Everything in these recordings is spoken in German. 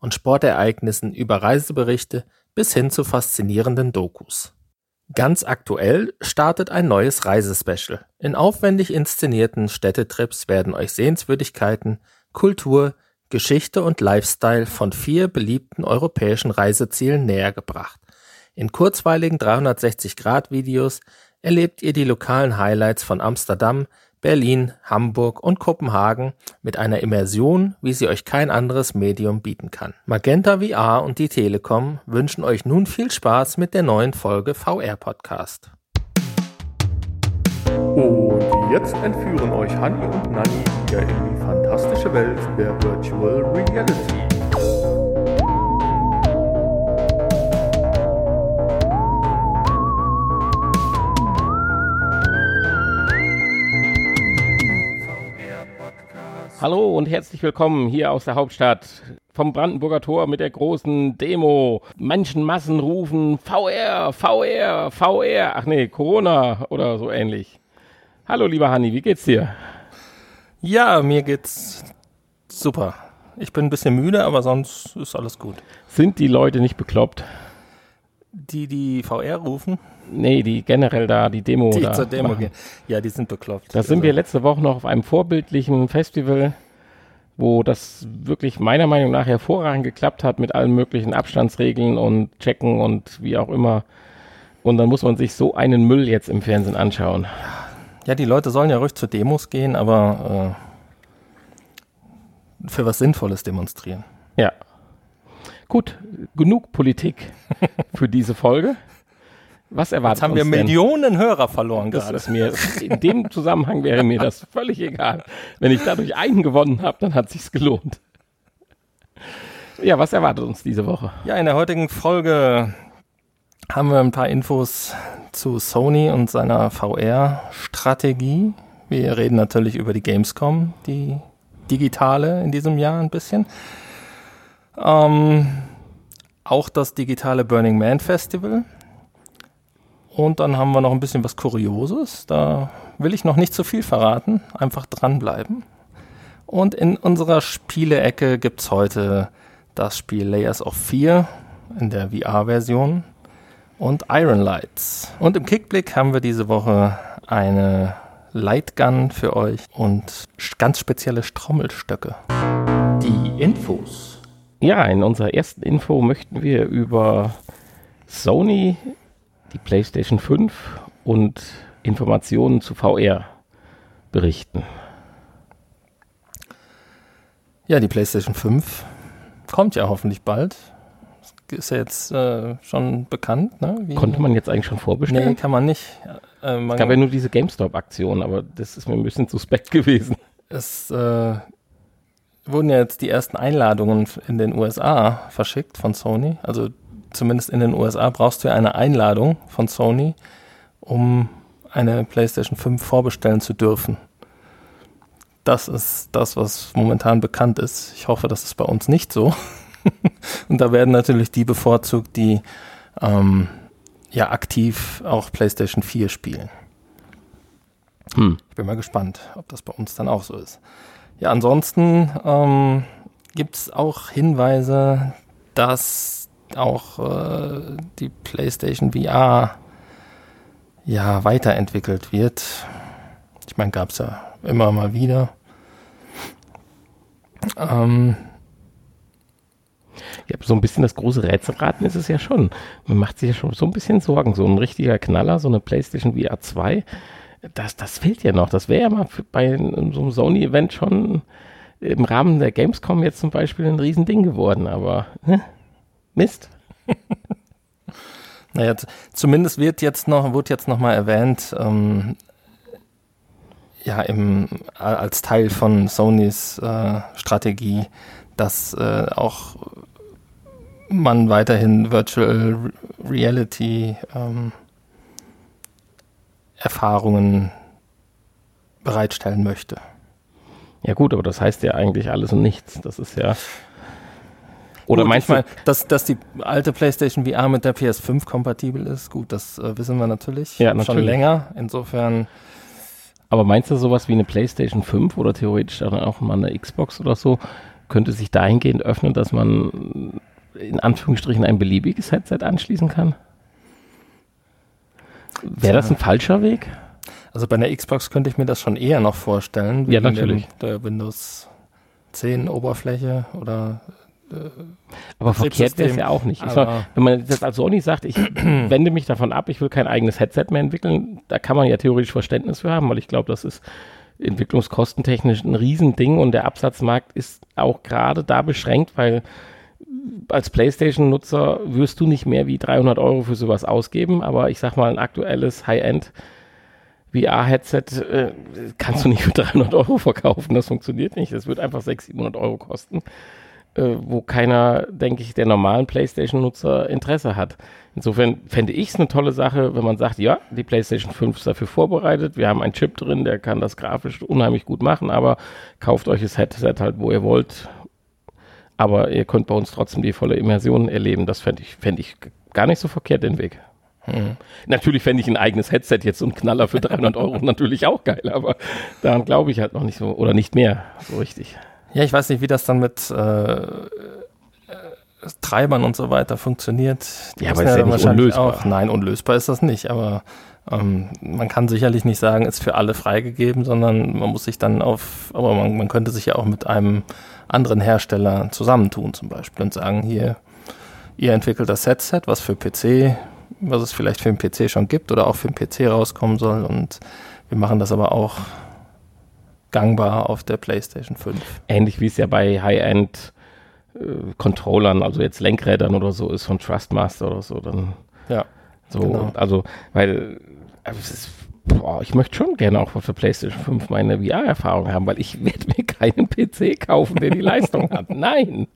und Sportereignissen über Reiseberichte bis hin zu faszinierenden Dokus. Ganz aktuell startet ein neues Reisespecial. In aufwendig inszenierten Städtetrips werden euch Sehenswürdigkeiten, Kultur, Geschichte und Lifestyle von vier beliebten europäischen Reisezielen nähergebracht. In kurzweiligen 360-Grad-Videos erlebt ihr die lokalen Highlights von Amsterdam, Berlin, Hamburg und Kopenhagen mit einer Immersion, wie sie euch kein anderes Medium bieten kann. Magenta VR und die Telekom wünschen euch nun viel Spaß mit der neuen Folge VR Podcast. Und jetzt entführen euch Hanni und Nanni wieder in die fantastische Welt der Virtual Reality. Hallo und herzlich willkommen hier aus der Hauptstadt vom Brandenburger Tor mit der großen Demo. Menschenmassen rufen VR, VR, VR. Ach nee, Corona oder so ähnlich. Hallo lieber Hanni, wie geht's dir? Ja, mir geht's super. Ich bin ein bisschen müde, aber sonst ist alles gut. Sind die Leute nicht bekloppt? Die, die VR rufen? Nee, die generell da, die Demo Die da. zur Demo machen. gehen. Ja, die sind bekloppt. Da sind Also, wir letzte Woche noch auf einem vorbildlichen Festival, wo das wirklich meiner Meinung nach hervorragend geklappt hat mit allen möglichen Abstandsregeln und Checken und wie auch immer. Und dann muss man sich so einen Müll jetzt im Fernsehen anschauen. Ja, die Leute sollen ja ruhig zu Demos gehen, aber äh, für was Sinnvolles demonstrieren. Ja. Gut, genug Politik für diese Folge. Was erwartet Jetzt haben wir uns denn? Millionen Hörer verloren Das gerade. ist mir, in dem Zusammenhang wäre mir das völlig egal. Wenn ich dadurch einen gewonnen habe, dann hat sich's gelohnt. Ja, was erwartet uns diese Woche? Ja, in der heutigen Folge haben wir ein paar Infos zu Sony und seiner VR-Strategie. Wir reden natürlich über die Gamescom, die digitale in diesem Jahr ein bisschen. Ähm, auch das digitale Burning Man Festival. Und dann haben wir noch ein bisschen was Kurioses. Da will ich noch nicht zu viel verraten. Einfach dranbleiben. Und in unserer Spielecke gibt's heute das Spiel Layers of 4 in der VR-Version und Iron Lights. Und im Kickblick haben wir diese Woche eine Lightgun für euch und ganz spezielle Trommelstöcke. Die Infos. Ja, in unserer ersten Info möchten wir über Sony, die PlayStation 5 und Informationen zu VR berichten. Ja, die PlayStation 5 kommt ja hoffentlich bald. Ist ja jetzt äh, schon bekannt. Ne? Wie- Konnte man jetzt eigentlich schon Nee, vorbestellen? kann man nicht. Äh, man, Es gab ja nur diese GameStop-Aktion, aber das ist mir ein bisschen suspekt gewesen. Es äh, wurden ja jetzt die ersten Einladungen in den USA verschickt von Sony. Also zumindest in den USA brauchst du ja eine Einladung von Sony, um eine PlayStation 5 vorbestellen zu dürfen. Das ist das, was momentan bekannt ist. Ich hoffe, das ist bei uns nicht so. Und da werden natürlich die bevorzugt, die ähm, ja aktiv auch PlayStation 4 spielen. Hm. Ich bin mal gespannt, ob das bei uns dann auch so ist. Ja, ansonsten ähm, gibt es auch Hinweise, dass auch äh, die PlayStation VR ja weiterentwickelt wird. Ich meine, gab es ja immer mal wieder. Ähm, Ja, so ein bisschen das große Rätselraten ist es ja schon. Man macht sich ja schon so ein bisschen Sorgen. So ein richtiger Knaller, so eine PlayStation VR 2, das, das fehlt ja noch. Das wäre ja mal bei so einem Sony-Event schon im Rahmen der Gamescom jetzt zum Beispiel ein Riesending geworden. Aber hm, Mist. Naja, zumindest wird jetzt noch, wird jetzt noch mal erwähnt, ähm, ja, im, als Teil von Sonys äh, Strategie, dass äh, auch man weiterhin Virtual Reality ähm, Erfahrungen bereitstellen möchte. Ja gut, aber das heißt ja eigentlich alles und nichts. Das ist ja. Oder gut, manchmal, dass, dass die alte PlayStation VR mit der PS5 kompatibel ist, gut, das äh, wissen wir natürlich, ja, natürlich schon länger. Insofern. Aber meinst du sowas wie eine PlayStation 5 oder theoretisch dann auch mal eine Xbox oder so, könnte sich dahingehend öffnen, dass man in Anführungsstrichen ein beliebiges Headset anschließen kann? Wäre das ein falscher Weg? Also bei der Xbox könnte ich mir das schon eher noch vorstellen. Ja, natürlich. Der Windows 10 Oberfläche oder aber verkehrt wäre es ja auch nicht. Sag, wenn man das als Sony sagt, ich wende mich davon ab, ich will kein eigenes Headset mehr entwickeln, da kann man ja theoretisch Verständnis für haben, weil ich glaube, das ist entwicklungskostentechnisch ein Riesending und der Absatzmarkt ist auch gerade da beschränkt, weil als PlayStation-Nutzer wirst du nicht mehr wie 300 Euro für sowas ausgeben, aber ich sag mal, ein aktuelles High-End VR-Headset äh, kannst du nicht für 300 Euro verkaufen. Das funktioniert nicht. Das wird einfach 600, 700 Euro kosten, äh, wo keiner, denke ich, der normalen PlayStation-Nutzer Interesse hat. Insofern fände ich es eine tolle Sache, wenn man sagt, ja, die PlayStation 5 ist dafür vorbereitet. Wir haben einen Chip drin, der kann das grafisch unheimlich gut machen, aber kauft euch das Headset halt, wo ihr wollt. Aber ihr könnt bei uns trotzdem die volle Immersion erleben. Das fände ich, fänd ich gar nicht so verkehrt, den Weg. Mhm. Natürlich fände ich ein eigenes Headset jetzt so ein Knaller für 300 Euro natürlich auch geil, aber daran glaube ich halt noch nicht so oder nicht mehr so richtig. Ja, ich weiß nicht, wie das dann mit äh, äh Treibern und so weiter funktioniert. Die ja, aber ist ja, ja nicht unlösbar. Auch. Nein, unlösbar ist das nicht, aber ähm, man kann sicherlich nicht sagen, ist für alle freigegeben, sondern man muss sich dann auf, aber man, man könnte sich ja auch mit einem anderen Hersteller zusammentun zum Beispiel und sagen, hier, ihr entwickelt das Headset, was für PC was es vielleicht für den PC schon gibt oder auch für den PC rauskommen soll. Und wir machen das aber auch gangbar auf der PlayStation 5. Ähnlich wie es ja bei High-End äh, Controllern, also jetzt Lenkrädern oder so ist von Trustmaster oder so, dann ja, so, genau. also weil also ist, boah, ich möchte schon gerne auch auf der PlayStation 5 meine VR-Erfahrung haben, weil ich werde mir keinen PC kaufen, der die Leistung hat. Nein.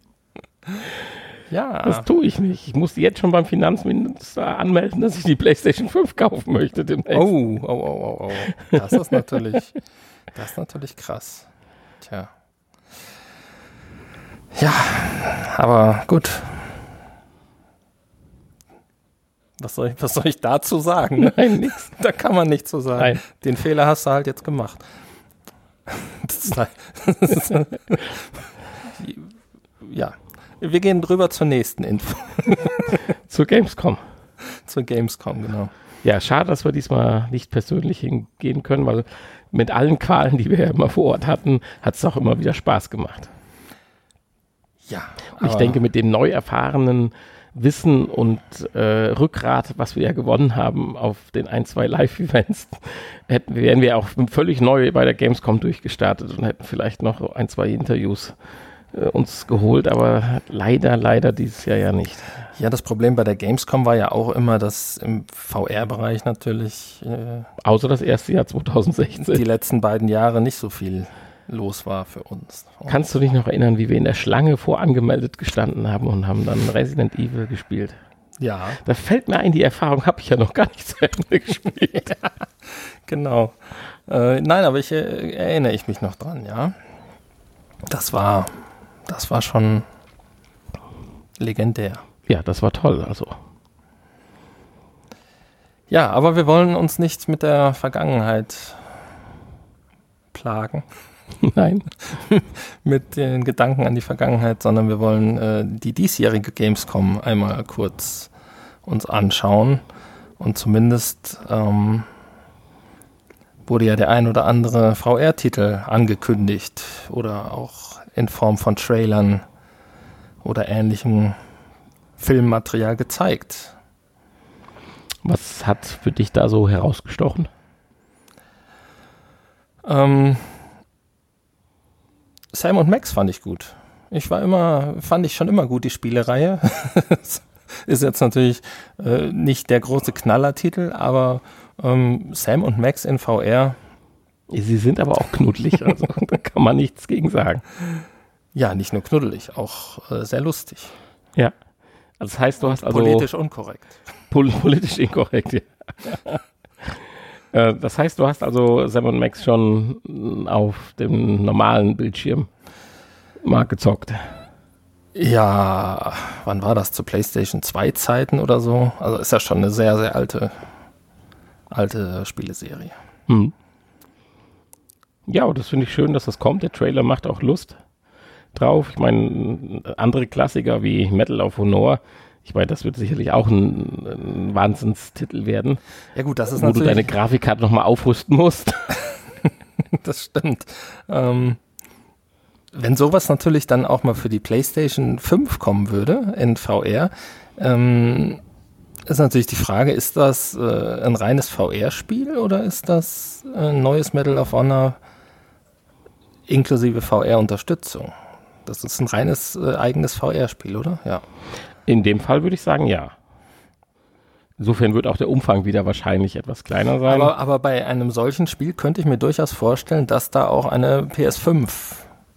Ja. Das tue ich nicht. Ich muss jetzt schon beim Finanzminister anmelden, dass ich die PlayStation 5 kaufen möchte demnächst. Oh, oh, oh, oh, oh. Das ist natürlich, das ist natürlich krass. Tja. Ja, aber gut. Was soll, ich, was soll ich dazu sagen? Nein, nichts. Da kann man nichts zu sagen. Nein. Den Fehler hast du halt jetzt gemacht. Das ist, das ist, ja, wir gehen drüber zur nächsten Info. zur Gamescom. Zur Gamescom, genau. Ja, schade, dass wir diesmal nicht persönlich hingehen können, weil mit allen Qualen, die wir ja immer vor Ort hatten, hat es auch immer wieder Spaß gemacht. Ja. Und ich denke, mit dem neu erfahrenen Wissen und äh, Rückgrat, was wir ja gewonnen haben auf den ein, zwei Live-Events, hätten, wären wir auch völlig neu bei der Gamescom durchgestartet und hätten vielleicht noch ein, zwei Interviews äh, uns geholt, aber leider, leider dieses Jahr ja nicht. Ja, das Problem bei der Gamescom war ja auch immer, dass im VR-Bereich natürlich. Äh, Außer das erste Jahr 2016. Die letzten beiden Jahre nicht so viel los war für uns. Kannst du dich noch erinnern, wie wir in der Schlange vorangemeldet gestanden haben und haben dann Resident Evil gespielt? Ja. Da fällt mir ein, die Erfahrung habe ich ja noch gar nicht zu Ende gespielt. ja, genau. Äh, nein, aber ich äh, erinnere ich mich noch dran, ja. Das war das war schon legendär. Ja, das war toll, also. Ja, aber wir wollen uns nicht mit der Vergangenheit plagen. Nein. mit den Gedanken an die Vergangenheit, sondern wir wollen äh, die diesjährige Gamescom einmal kurz uns anschauen. Und zumindest ähm, wurde ja der ein oder andere VR-Titel angekündigt oder auch in Form von Trailern oder ähnlichem Filmmaterial gezeigt. Was hat für dich da so herausgestochen? Ähm, Sam und Max fand ich gut. Ich war immer, fand ich schon immer gut, die Spielereihe. ist jetzt natürlich äh, nicht der große Knallertitel, aber ähm, Sam und Max in VR Sie sind aber auch knuddelig, also da kann man nichts gegen sagen. Ja, nicht nur knuddelig, auch äh, sehr lustig. Ja. Also das heißt, du hast also Politisch unkorrekt. pol politisch inkorrekt. Ja. Äh, das heißt, du hast also Sam Max schon auf dem normalen Bildschirm mal gezockt. Ja, wann war das? Zu PlayStation 2 Zeiten oder so? Also ist ja schon eine sehr, sehr alte, alte Spieleserie. Hm. Ja, und das finde ich schön, dass das kommt. Der Trailer macht auch Lust drauf. Ich meine, andere Klassiker wie Metal of Honor, ich meine, das wird sicherlich auch ein, ein Wahnsinnstitel werden, Ja gut, das ist wo du deine natürlich, Grafikkarte nochmal aufrüsten musst. das stimmt. Ähm, wenn sowas natürlich dann auch mal für die PlayStation 5 kommen würde in VR, ähm, ist natürlich die Frage, ist das äh, ein reines VR-Spiel oder ist das ein neues Medal of Honor inklusive VR-Unterstützung? Das ist ein reines äh, eigenes VR-Spiel, oder? Ja. In dem Fall würde ich sagen, ja. Insofern wird auch der Umfang wieder wahrscheinlich etwas kleiner sein. Aber, aber bei einem solchen Spiel könnte ich mir durchaus vorstellen, dass da auch eine PS5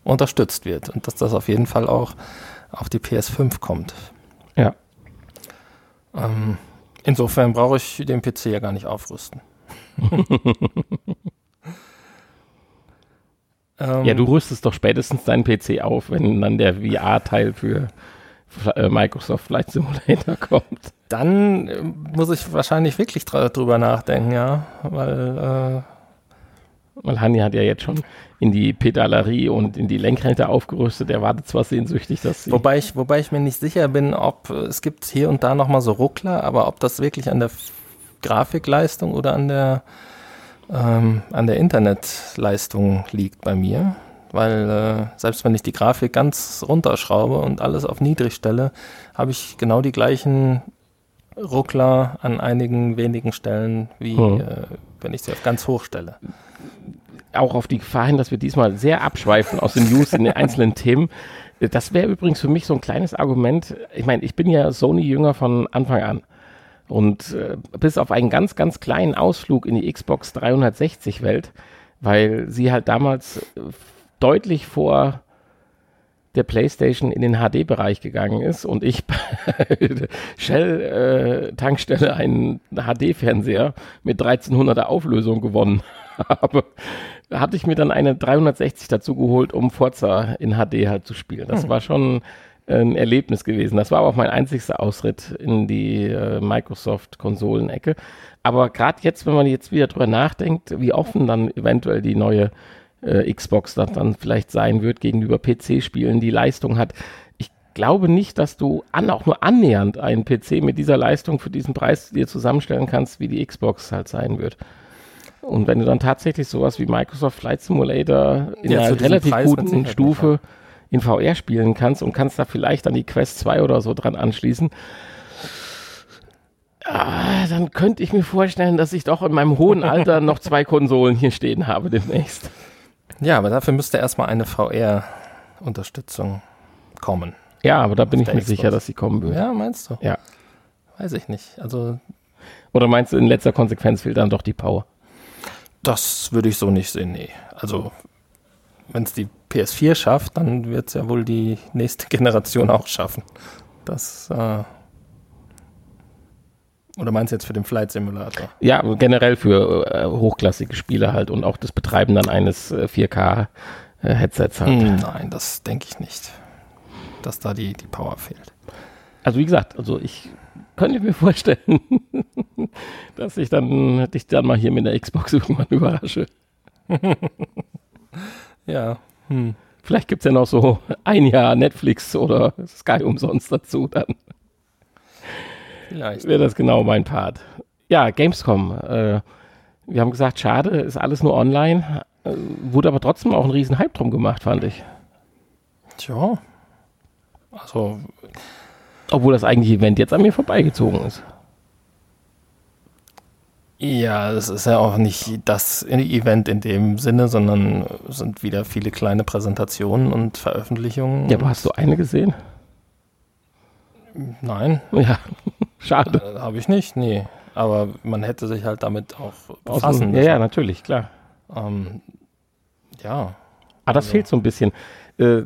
unterstützt wird und dass das auf jeden Fall auch auf die PS5 kommt. ja. Ähm, insofern brauche ich den PC ja gar nicht aufrüsten. ähm, ja, du rüstest doch spätestens deinen PC auf, wenn dann der VR-Teil für äh, Microsoft Flight Simulator kommt. Dann äh, muss ich wahrscheinlich wirklich dr drüber nachdenken, ja, weil Weil Hanni hat ja jetzt schon in die Pedalerie und in die Lenkräder aufgerüstet. Er wartet zwar sehnsüchtig, dass äh, sie. wobei ich wobei ich mir nicht sicher bin, ob äh, es gibt hier und da noch mal so Ruckler, aber ob das wirklich an der Grafikleistung oder an der ähm, an der Internetleistung liegt bei mir, weil äh, selbst wenn ich die Grafik ganz runterschraube und alles auf niedrig stelle, habe ich genau die gleichen Ruckler an einigen wenigen Stellen, wie Hm. äh, wenn ich sie auf ganz hoch stelle. auch auf die Gefahr hin, dass wir diesmal sehr abschweifen aus den News in den einzelnen Themen. Das wäre übrigens für mich so ein kleines Argument. Ich meine, ich bin ja Sony-Jünger von Anfang an. Und äh, bis auf einen ganz, ganz kleinen Ausflug in die Xbox 360-Welt, weil sie halt damals äh, deutlich vor der PlayStation in den HD-Bereich gegangen ist und ich bei Shell-Tankstelle einen HD-Fernseher mit 1300er Auflösung gewonnen habe, hatte ich mir dann eine 360 dazu geholt, um Forza in HD halt zu spielen. Das war schon ein Erlebnis gewesen. Das war aber auch mein einzigster Ausritt in die äh, Microsoft-Konsolenecke. Aber gerade jetzt, wenn man jetzt wieder drüber nachdenkt, wie offen dann eventuell die neue äh, Xbox dann, dann vielleicht sein wird gegenüber PC-Spielen, die Leistung hat. Ich glaube nicht, dass du an, auch nur annähernd einen PC mit dieser Leistung für diesen Preis dir zusammenstellen kannst, wie die Xbox halt sein wird. Und wenn du dann tatsächlich sowas wie Microsoft Flight Simulator in Ja, einer relativ guten Sicherheit Stufe in VR spielen kannst und kannst da vielleicht an die Quest 2 oder so dran anschließen, ah, dann könnte ich mir vorstellen, dass ich doch in meinem hohen Alter noch zwei Konsolen hier stehen habe demnächst. Ja, aber dafür müsste erstmal eine VR-Unterstützung kommen. Ja, aber da bin ich mir Xbox. sicher, dass sie kommen wird. Ja, meinst du? Ja. Weiß ich nicht. Also, Oder meinst du, in letzter Konsequenz fehlt dann doch die Power? das würde ich so nicht sehen, nee. Also, wenn es die PS4 schafft, dann wird es ja wohl die nächste Generation auch schaffen. Das, äh oder meinst du jetzt für den Flight Simulator? Ja, generell für äh, hochklassige Spiele halt und auch das Betreiben dann eines äh, 4K-Headsets halt. Hm, nein, das denke ich nicht. Dass da die, die Power fehlt. Also wie gesagt, also ich könnte mir vorstellen, dass ich dann dich dann mal hier mit der Xbox irgendwann überrasche. Ja. Hm. Vielleicht gibt es ja noch so ein Jahr Netflix oder Sky umsonst dazu, dann Vielleicht. wäre das genau mein Part. Ja, Gamescom. Äh, wir haben gesagt, schade, ist alles nur online. Äh, wurde aber trotzdem auch ein riesen Hype drum gemacht, fand ich. Tja. Also, Obwohl das eigentliche Event jetzt an mir vorbeigezogen ist. Ja, es ist ja auch nicht das Event in dem Sinne, sondern es sind wieder viele kleine Präsentationen und Veröffentlichungen. Ja, aber hast du eine gesehen? Nein, Ja, schade. äh, habe ich nicht, nee. Aber man hätte sich halt damit auch befassen müssen. ja, ja, natürlich, klar. Ähm, ja, Aber das Also- fehlt so ein bisschen. Äh,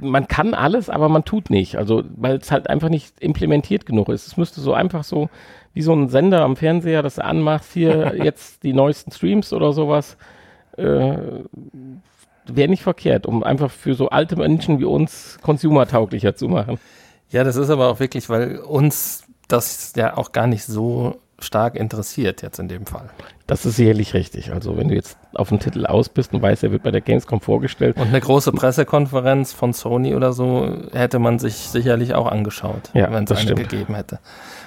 man kann alles, aber man tut nicht. Also, weil es halt einfach nicht implementiert genug ist. Es müsste so einfach so wie so ein Sender am Fernseher, das du anmachst, hier jetzt die neuesten Streams oder sowas. Äh, Wäre nicht verkehrt, um einfach für so alte Menschen wie uns konsumertauglicher zu machen. Ja, das ist aber auch wirklich, weil uns das ja auch gar nicht so stark interessiert jetzt in dem Fall. Das ist sicherlich richtig. Also wenn du jetzt auf den Titel aus bist und weißt, er wird bei der Gamescom vorgestellt. Und eine große Pressekonferenz von Sony oder so hätte man sich sicherlich auch angeschaut, Ja, wenn es eine stimmt. gegeben hätte.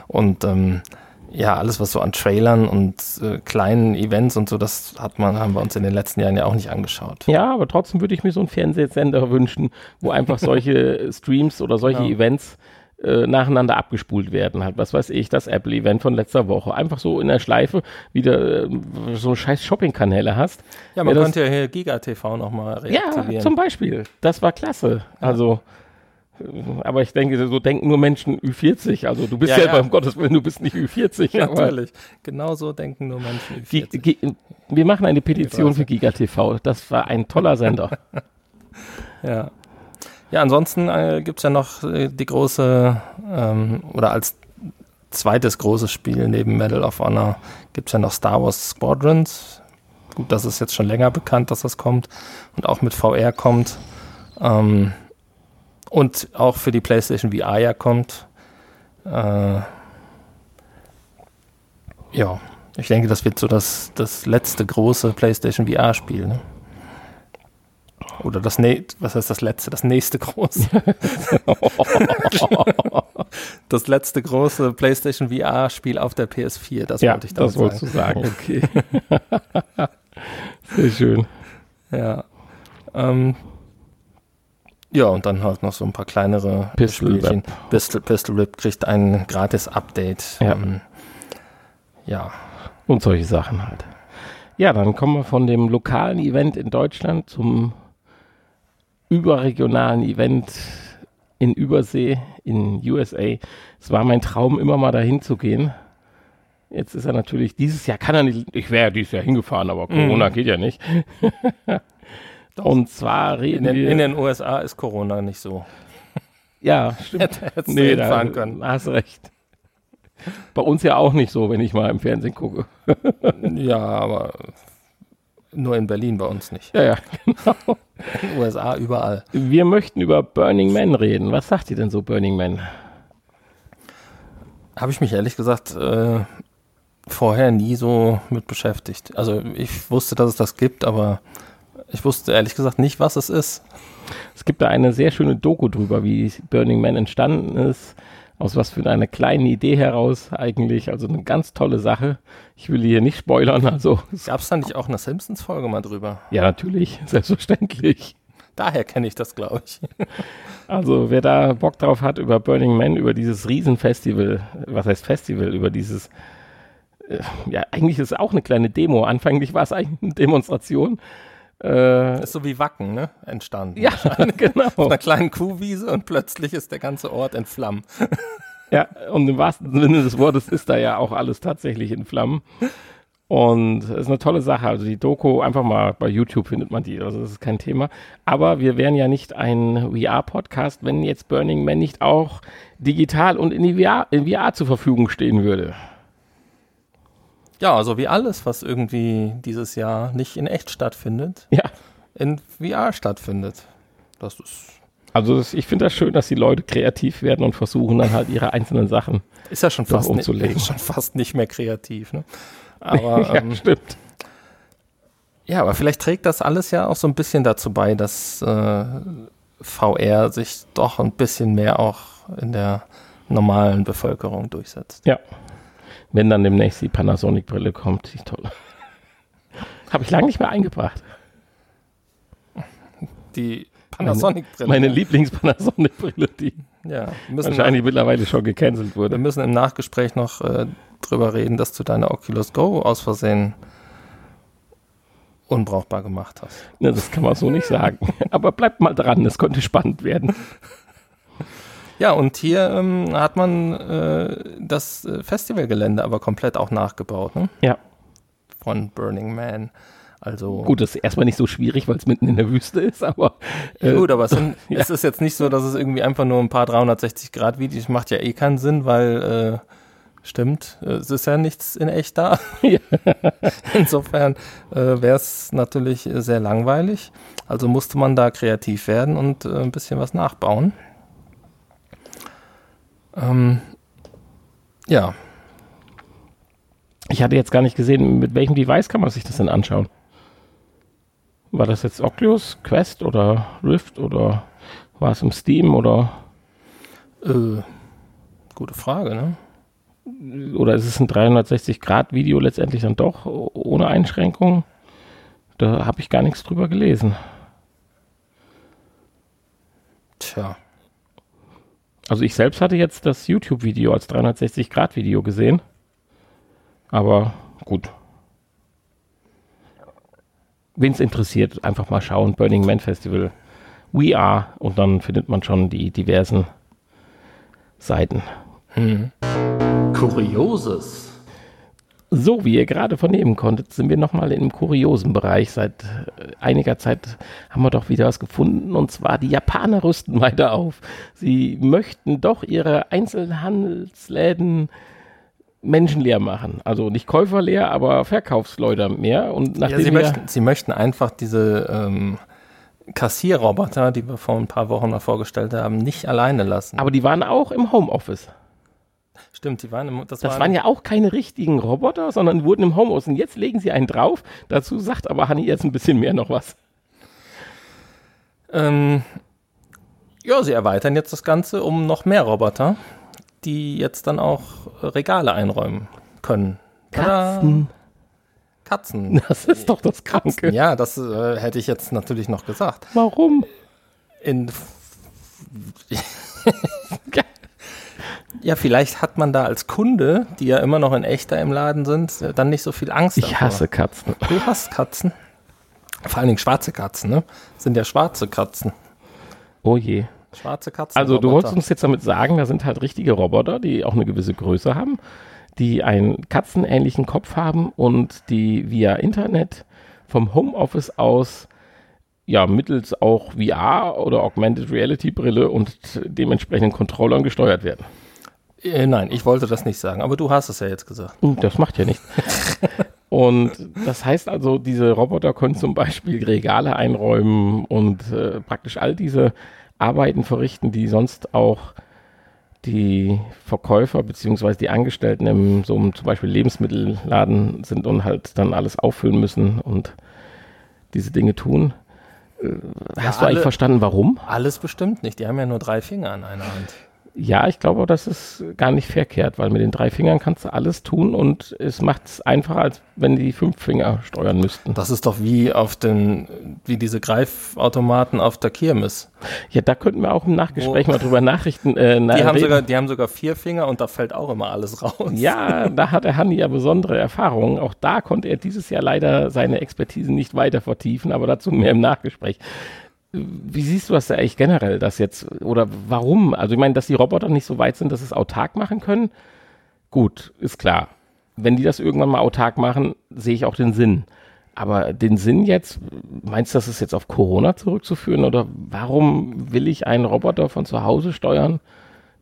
Und ähm, ja, alles, was so an Trailern und äh, kleinen Events und so, das hat man, haben wir uns in den letzten Jahren ja auch nicht angeschaut. Ja, aber trotzdem würde ich mir so einen Fernsehsender wünschen, wo einfach solche Streams oder solche Ja. Events äh, nacheinander abgespult werden. Halt, was weiß ich, das Apple-Event von letzter Woche. Einfach so in der Schleife wieder äh, so scheiß Shopping-Kanäle hast. Ja, man Ja, könnte ja hier Giga TV nochmal Ja, reaktivieren. zum Beispiel. Das war klasse. Also, äh, aber ich denke, so denken nur Menschen Ü40. Also du bist Ja, ja, ja. um Gottes Willen, du bist nicht Ü40. aber Natürlich. Genau so denken nur Menschen. Gi- 40. Gi- wir machen eine Petition für Giga TV. Das war ein toller Sender. Ja. Ja, ansonsten äh, gibt es ja noch äh, die große, ähm, oder als zweites großes Spiel neben Medal of Honor gibt es ja noch Star Wars Squadrons. Gut, das ist jetzt schon länger bekannt, dass das kommt und auch mit VR kommt. Ähm, und auch für die PlayStation VR ja kommt. Äh, ja, ich denke, das wird so das, das letzte große PlayStation VR-Spiel. Ne? Oder das ne was heißt das letzte? Das nächste große. das letzte große PlayStation VR-Spiel auf der PS4. Das ja, wollte ich damit das wolltest sagen. du sagen. Okay. Sehr schön. Ja. Ähm, ja, und dann halt noch so ein paar kleinere Pistol Spielchen. Pistol, Pistol Whip kriegt ein gratis Update. Ja. Ähm, ja. Und solche Sachen halt. Ja, dann kommen wir von dem lokalen Event in Deutschland zum überregionalen Event in Übersee in USA. Es war mein Traum, immer mal dahin zu gehen. Jetzt ist er natürlich, dieses Jahr kann er nicht, ich wäre ja dieses Jahr hingefahren, aber Corona Mhm. geht ja nicht. Und zwar In reden den, wir, in den USA ist Corona nicht so. ja, stimmt. Hättest du Nee, da hinfahren können. hast recht. Bei uns ja auch nicht so, wenn ich mal im Fernsehen gucke. Ja, aber nur in Berlin bei uns nicht. Ja, ja. In den USA überall. Wir möchten über Burning Man reden. Was sagt ihr denn so, Burning Man? Habe ich mich ehrlich gesagt äh, vorher nie so mit beschäftigt. Also ich wusste, dass es das gibt, aber ich wusste ehrlich gesagt nicht, was es ist. Es gibt da eine sehr schöne Doku drüber, wie Burning Man entstanden ist. Aus was für einer kleinen Idee heraus eigentlich. Also eine ganz tolle Sache. Ich will hier nicht spoilern. Also, Gab es da nicht auch eine Simpsons-Folge mal drüber? ja, natürlich, selbstverständlich. Daher kenne ich das, glaube ich. Also, wer da Bock drauf hat über Burning Man, über dieses Riesenfestival, was heißt Festival, über dieses, äh, ja, eigentlich ist es auch eine kleine Demo. Anfänglich war es eigentlich eine Demonstration. Äh, Ist so wie Wacken, ne? Entstanden. ja, genau. Auf einer kleinen Kuhwiese und plötzlich ist der ganze Ort in Flammen. Ja, und im wahrsten Sinne des Wortes ist da ja auch alles tatsächlich in Flammen. Und es ist eine tolle Sache. Also die Doku, einfach mal bei YouTube findet man die. Also das ist kein Thema. Aber wir wären ja nicht ein VR-Podcast, wenn jetzt Burning Man nicht auch digital und in, die VR, in VR zur Verfügung stehen würde. Ja, also wie alles, was irgendwie dieses Jahr nicht in echt stattfindet, Ja, in VR stattfindet. Das ist, also das, ich finde das schön, dass die Leute kreativ werden und versuchen dann halt ihre einzelnen Sachen. ist ja schon fast, umzulegen. schon fast nicht mehr kreativ. Ne? Aber ja, ähm, stimmt. Ja, aber vielleicht trägt das alles ja auch so ein bisschen dazu bei, dass äh, VR sich doch ein bisschen mehr auch in der normalen Bevölkerung durchsetzt. Ja. Wenn dann demnächst die Panasonic-Brille kommt, die tolle. Habe ich lange nicht mehr eingebracht. Die Panasonic-Brille. Meine Lieblings-Panasonic-Brille, die ja, wir wahrscheinlich mittlerweile schon gecancelt wir wurde. müssen im Nachgespräch noch äh, drüber reden, dass du deine Oculus Go aus Versehen unbrauchbar gemacht hast. Ja, das kann man so nicht sagen. Aber bleibt mal dran, es könnte spannend werden. Ja, und hier ähm, hat man äh, das äh, Festivalgelände aber komplett auch nachgebaut, ne? Ja. Von Burning Man. Also Gut, das ist erstmal nicht so schwierig, weil es mitten in der Wüste ist, aber äh, gut, aber es, sind, ja. es ist jetzt nicht so, dass es irgendwie einfach nur ein paar 360-Grad-Videos macht ja eh keinen Sinn, weil äh, stimmt, es ist ja nichts in echt da. Ja. Insofern äh, wäre es natürlich sehr langweilig. Also musste man da kreativ werden und äh, ein bisschen was nachbauen. Ähm, ja, ich hatte jetzt gar nicht gesehen, mit welchem Device kann man sich das denn anschauen? War das jetzt Oculus, Quest oder Rift oder war es im Steam oder äh, gute Frage, ne? oder ist es ein 360-Grad-Video letztendlich dann doch ohne Einschränkung? Da habe ich gar nichts drüber gelesen. Tja, Also ich selbst hatte jetzt das YouTube-Video als 360-Grad-Video gesehen. Aber gut. Wen es interessiert, einfach mal schauen. Burning Man Festival. We are. Und dann findet man schon die diversen Seiten. Kurioses. So, wie ihr gerade vernehmen konntet, sind wir nochmal im kuriosen Bereich. Seit äh, einiger Zeit haben wir doch wieder was gefunden. Und zwar, die Japaner rüsten weiter auf. Sie möchten doch ihre Einzelhandelsläden menschenleer machen. Also nicht käuferleer, aber Verkaufsleute mehr. Und Ja, nachdem sie, wir, möchten, sie möchten einfach diese ähm, Kassierroboter, die wir vor ein paar Wochen mal vorgestellt haben, nicht alleine lassen. aber die waren auch im Homeoffice. Stimmt, die waren im, das, Das waren ja auch keine richtigen Roboter, sondern wurden im Homeoffice. Und jetzt legen sie einen drauf. Dazu sagt aber Hanni jetzt ein bisschen mehr noch was. Ähm, ja, sie erweitern jetzt das Ganze um noch mehr Roboter, die jetzt dann auch Regale einräumen können. Tada! Katzen. Katzen. Das ist doch das Kranke. Ja, das äh, hätte ich jetzt natürlich noch gesagt. Warum? In ja, vielleicht hat man da als Kunde, die ja immer noch in echter im Laden sind, äh, dann nicht so viel Angst. Ich davor. hasse Katzen. Du hast Katzen. Vor allen Dingen schwarze Katzen, ne? Das sind ja schwarze Katzen. Oh je. Schwarze Katzen. Also du wolltest uns jetzt damit sagen, da sind halt richtige Roboter, die auch eine gewisse Größe haben, die einen katzenähnlichen Kopf haben und die via Internet vom Homeoffice aus ja mittels auch VR oder Augmented Reality Brille und dementsprechenden Controllern gesteuert werden. Äh, nein, ich wollte das nicht sagen, aber du hast es ja jetzt gesagt. Hm, Das macht ja nichts. Und das heißt also, diese Roboter können zum Beispiel Regale einräumen und äh, praktisch all diese Arbeiten verrichten, die sonst auch die Verkäufer beziehungsweise die Angestellten im so einem zum Beispiel Lebensmittelladen sind und halt dann alles auffüllen müssen und diese Dinge tun. Äh, Hast du alle- eigentlich verstanden, warum? Alles bestimmt nicht. Die haben ja nur drei Finger an einer Hand. Ja, ich glaube, das ist gar nicht verkehrt, weil mit den drei Fingern kannst du alles tun und es macht es einfacher, als wenn die fünf Finger steuern müssten. Das ist doch wie auf den, wie diese Greifautomaten auf der Kirmes. Ja, da könnten wir auch im Nachgespräch Oh. mal drüber Nachrichten. Äh, Die haben, reden. sogar, die haben sogar vier Finger und da fällt auch immer alles raus. ja, da hat der Hanni ja besondere Erfahrungen. Auch da konnte er dieses Jahr leider seine Expertise nicht weiter vertiefen, aber dazu mehr im Nachgespräch. Wie siehst du das eigentlich generell, das jetzt, oder warum? Also ich meine, dass die Roboter nicht so weit sind, dass sie es autark machen können, gut, ist klar. Wenn die das irgendwann mal autark machen, sehe ich auch den Sinn. Aber den Sinn jetzt, meinst du, das ist jetzt auf Corona zurückzuführen? Oder warum will ich einen Roboter von zu Hause steuern,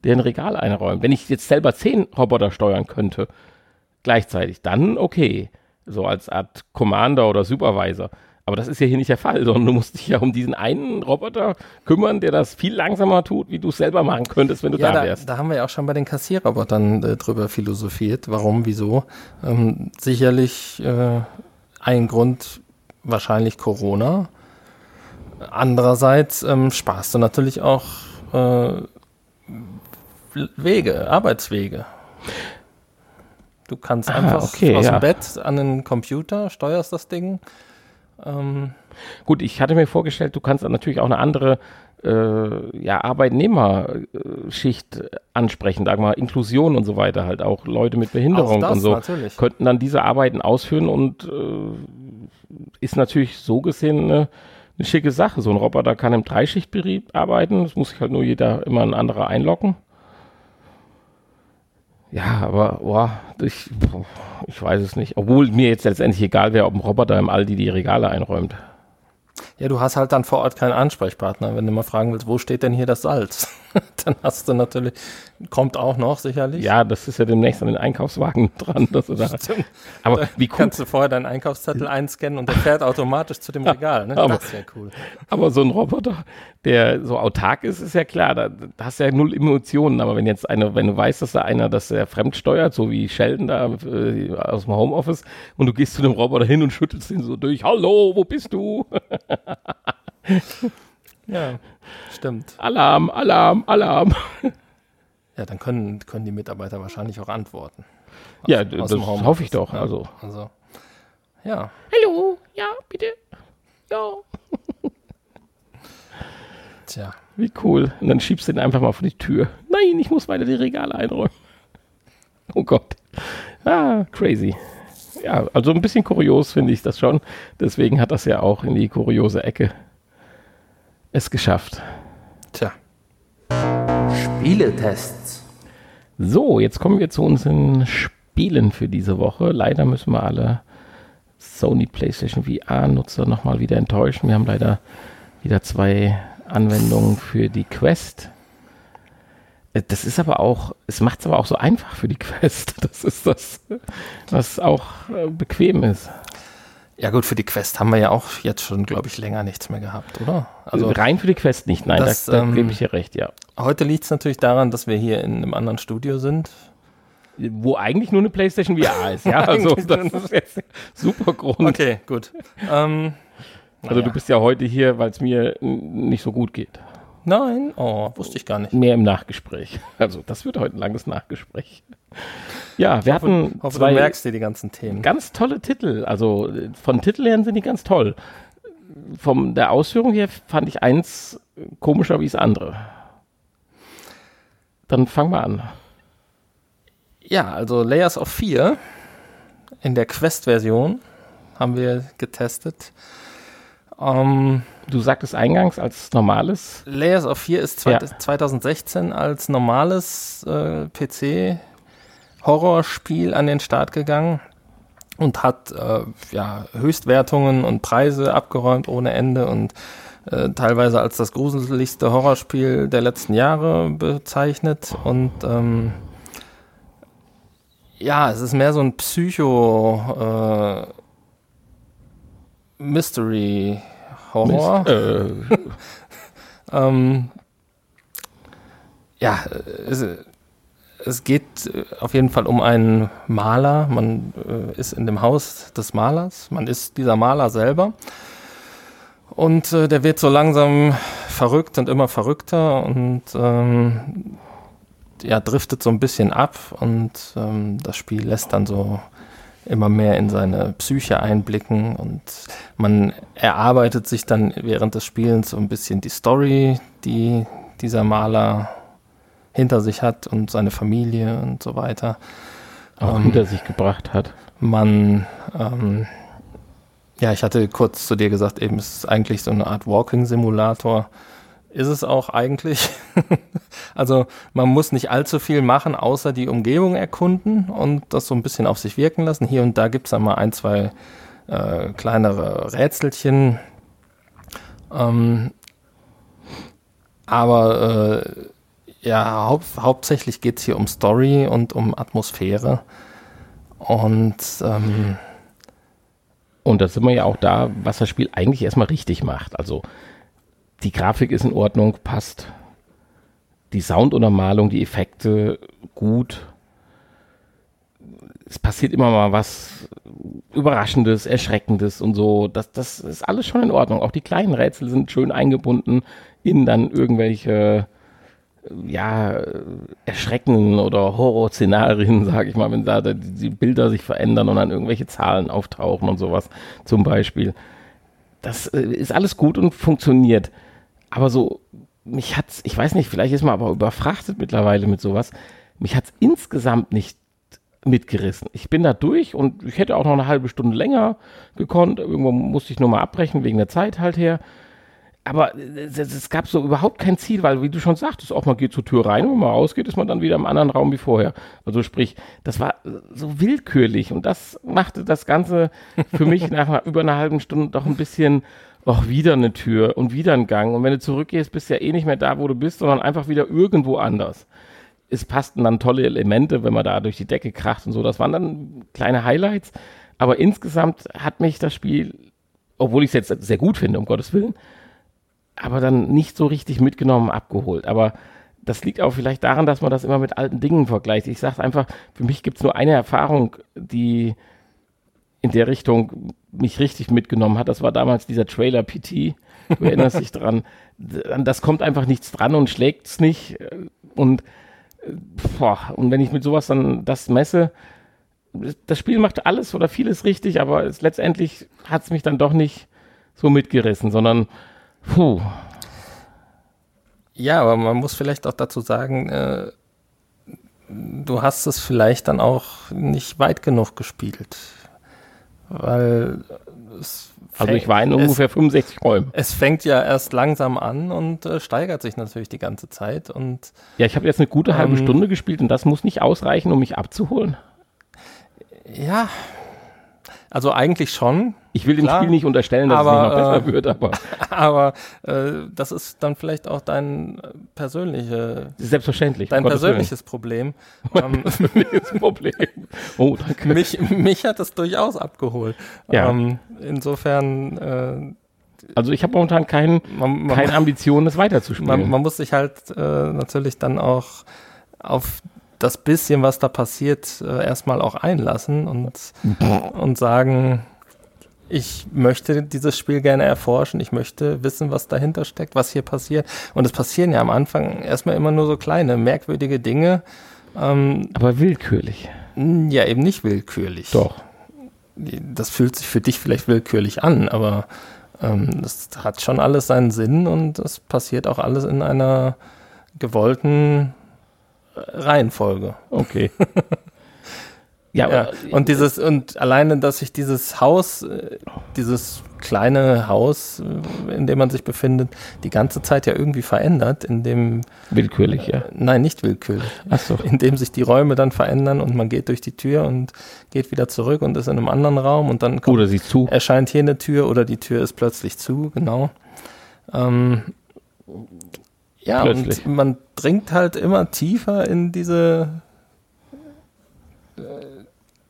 der ein Regal einräumt? Wenn ich jetzt selber zehn Roboter steuern könnte, gleichzeitig, dann okay. So als Art Commander oder Supervisor. Aber das ist ja hier nicht der Fall, sondern du musst dich ja um diesen einen Roboter kümmern, der das viel langsamer tut, wie du es selber machen könntest, wenn du Ja, da da, wärst. da haben wir ja auch schon bei den Kassierrobotern äh, drüber philosophiert. Warum, wieso? Ähm, sicherlich äh, ein Grund wahrscheinlich Corona. Andererseits ähm, sparst du natürlich auch äh, Wege, Arbeitswege. Du kannst Ah, einfach okay, aus ja. dem Bett an den Computer, steuerst das Ding. Ähm, Gut, ich hatte mir vorgestellt, du kannst dann natürlich auch eine andere äh, ja, Arbeitnehmerschicht ansprechen, sagen wir mal Inklusion und so weiter, halt auch Leute mit Behinderung das und so natürlich. könnten dann diese Arbeiten ausführen und äh, ist natürlich so gesehen eine, eine schicke Sache. So ein Roboter kann im Dreischichtbetrieb arbeiten, es muss sich halt nur jeder immer ein anderer einloggen. Ja, aber boah, ich, ich weiß es nicht. Obwohl mir jetzt letztendlich egal wäre, ob ein Roboter im Aldi die Regale einräumt. Ja, du hast halt dann vor Ort keinen Ansprechpartner. Wenn du mal fragen willst, wo steht denn hier das Salz? dann hast du natürlich, kommt auch noch sicherlich. Ja, das ist ja demnächst an den Einkaufswagen dran. Dass du da, aber Da wie cool. Kannst du vorher deinen Einkaufszettel einscannen und der fährt automatisch zu dem Regal. Ne? aber- Das wäre cool. Aber so ein Roboter, der so autark ist, ist ja klar, da, da hast du ja null Emotionen. Aber wenn jetzt einer, wenn du weißt, dass da einer das der fremd steuert, so wie Sheldon da äh, aus dem Homeoffice, und du gehst zu dem Roboter hin und schüttelst ihn so durch, hallo, wo bist du? Ja, stimmt. Alarm, Alarm, Alarm. Ja, dann können, können die Mitarbeiter wahrscheinlich auch antworten. Ja, aus das hoffe ich doch. ne? Also. Also, ja. Hallo, ja, bitte. Ja. Tja. Wie cool. Und dann schiebst du den einfach mal vor die Tür. Nein, ich muss weiter die Regale einräumen. Oh Gott. Ah, crazy. Ja, also ein bisschen kurios finde ich das schon. Deswegen hat das ja auch in die kuriose Ecke es geschafft. Tja. Spieletests. So, jetzt kommen wir zu unseren Spielen für diese Woche. Leider müssen wir alle Sony PlayStation VR-Nutzer nochmal wieder enttäuschen. Wir haben leider wieder zwei Anwendungen für die Quest. Äh, Das ist aber auch, es macht es aber auch so einfach für die Quest. Das ist das, was auch äh, bequem ist. Ja gut, für die Quest haben wir ja auch jetzt schon, glaube ich, länger nichts mehr gehabt, oder? Also Also rein für die Quest nicht, nein, das, da, da ähm, gebe ich dir recht, ja. heute liegt es natürlich daran, dass wir hier in einem anderen Studio sind. Wo eigentlich nur eine PlayStation VR ist, ja. Also das ist jetzt super Grund. Okay, gut. ähm, Also naja. du bist ja heute hier, weil es mir nicht so gut geht. Nein, oh, wusste ich gar nicht. Mehr im Nachgespräch. Also das wird heute ein langes Nachgespräch. Ja, wir hatten Hoffe, zwei du merkst dir die ganzen Themen. ganz tolle Titel. Also äh, von Titel her sind die ganz toll. Von der Ausführung her fand ich eins komischer wie das andere. Dann fangen wir an. Ja, also Layers of 4 in der Quest-Version haben wir getestet. Ähm, Du sagtest eingangs als normales. Layers of 4 ist Ja. 2016 als normales äh, PC-Horrorspiel an den Start gegangen und hat äh, ja, Höchstwertungen und Preise abgeräumt ohne Ende und äh, teilweise als das gruseligste Horrorspiel der letzten Jahre bezeichnet. Und ähm, ja, es ist mehr so ein Psycho- äh, Mystery-Horror. Äh, Ähm, ja, es, es geht äh, auf jeden Fall um einen Maler. Man äh, ist in dem Haus des Malers. Man ist dieser Maler selber. Und äh, der wird so langsam verrückt und immer verrückter und ähm, ja, driftet so ein bisschen ab und ähm, das Spiel lässt dann so immer mehr in seine Psyche einblicken und man erarbeitet sich dann während des Spielens so ein bisschen die Story, die dieser Maler hinter sich hat und seine Familie und so weiter. auch Ähm, hinter sich gebracht hat. Man, ähm, ja, ich hatte kurz zu dir gesagt, eben es ist eigentlich so eine Art Walking-Simulator. Ist es auch eigentlich. also man muss nicht allzu viel machen, außer die Umgebung erkunden und das so ein bisschen auf sich wirken lassen. Hier und da gibt es dann mal ein, zwei äh, kleinere Rätselchen. Ähm, aber äh, ja, haupt, hauptsächlich geht es hier um Story und um Atmosphäre. Und ähm, Und da sind wir ja auch da, was das Spiel eigentlich erstmal richtig macht. Also die Grafik ist in Ordnung, passt. Die Sounduntermalung, die Effekte gut. Es passiert immer mal was Überraschendes, Erschreckendes und so. Das, das ist alles schon in Ordnung. Auch die kleinen Rätsel sind schön eingebunden in dann irgendwelche ja, erschreckenden oder Horrorszenarien, sage ich mal, wenn da die, Bilder sich verändern und dann irgendwelche Zahlen auftauchen und sowas zum Beispiel. Das äh, ist alles gut und funktioniert. Aber so, mich hat's, ich weiß nicht, vielleicht ist man aber überfrachtet mittlerweile mit sowas. Mich hat's insgesamt nicht mitgerissen. Ich bin da durch und ich hätte auch noch eine halbe Stunde länger gekonnt. Irgendwo musste ich nur mal abbrechen, wegen der Zeit halt her. aber es, es, gab so überhaupt kein Ziel, weil wie du schon sagtest, auch man geht zur Tür rein und wenn man rausgeht, ist man dann wieder im anderen Raum wie vorher. Also sprich, das war so willkürlich und das machte das Ganze für mich nach über einer halben Stunde doch ein bisschen, auch wieder eine Tür und wieder ein Gang. Und wenn du zurückgehst, bist du ja eh nicht mehr da, wo du bist, sondern einfach wieder irgendwo anders. Es passten dann tolle Elemente, wenn man da durch die Decke kracht und so. Das waren dann kleine Highlights. Aber insgesamt hat mich das Spiel, obwohl ich es jetzt sehr gut finde, um Gottes Willen, aber dann nicht so richtig mitgenommen, abgeholt. Aber das liegt auch vielleicht daran, dass man das immer mit alten Dingen vergleicht. Ich sage einfach, für mich gibt es nur eine Erfahrung, die in der Richtung mich richtig mitgenommen hat. Das war damals dieser Trailer PT. Du erinnerst dich dran. Das kommt einfach nichts dran und schlägt es nicht. Und, boah, und wenn ich mit sowas dann das messe, das Spiel macht alles oder vieles richtig, aber es, letztendlich hat es mich dann doch nicht so mitgerissen, sondern Puh. Ja, aber man muss vielleicht auch dazu sagen, äh, du hast es vielleicht dann auch nicht weit genug gespielt. Weil es also ich war in ungefähr 65 Räumen. Es fängt ja erst langsam an und äh, steigert sich natürlich die ganze Zeit. Und, ja, ich habe jetzt eine gute ähm, halbe Stunde gespielt und das muss nicht ausreichen, um mich abzuholen. Ja, also eigentlich schon. Ich will dem Spiel nicht unterstellen, dass aber, es nicht noch besser äh, wird, aber. Aber äh, das ist dann vielleicht auch dein äh, persönliche. Selbstverständlich. Dein persönliches. Problem. Mein ähm, persönliches Problem. Oh, danke. Mich, mich hat es durchaus abgeholt. Ja. Ähm, insofern. Äh, also ich habe momentan kein, man, man, keine Ambition, das weiterzuspielen. Man, man muss sich halt äh, natürlich dann auch auf das bisschen, was da passiert, äh, erstmal auch einlassen und, und sagen, ich möchte dieses Spiel gerne erforschen, ich möchte wissen, was dahinter steckt, was hier passiert. Und es passieren ja am Anfang erstmal immer nur so kleine, merkwürdige Dinge. Ähm, Aber willkürlich. Ja, eben nicht willkürlich. Doch. Das fühlt sich für dich vielleicht willkürlich an, aber ähm, das hat schon alles seinen Sinn und es passiert auch alles in einer gewollten Reihenfolge. Okay. ja, ja, und dieses, und alleine, dass sich dieses Haus, äh, dieses kleine Haus, äh, in dem man sich befindet, die ganze Zeit ja irgendwie verändert, in dem. Willkürlich, ja. Äh, nein, nicht willkürlich. Ach so. In dem sich die Räume dann verändern und man geht durch die Tür und geht wieder zurück und ist in einem anderen Raum und dann kommt, oder sie zu. erscheint hier eine Tür oder die Tür ist plötzlich zu, genau. Ähm, ja, Plötzlich. und man dringt halt immer tiefer in diese äh,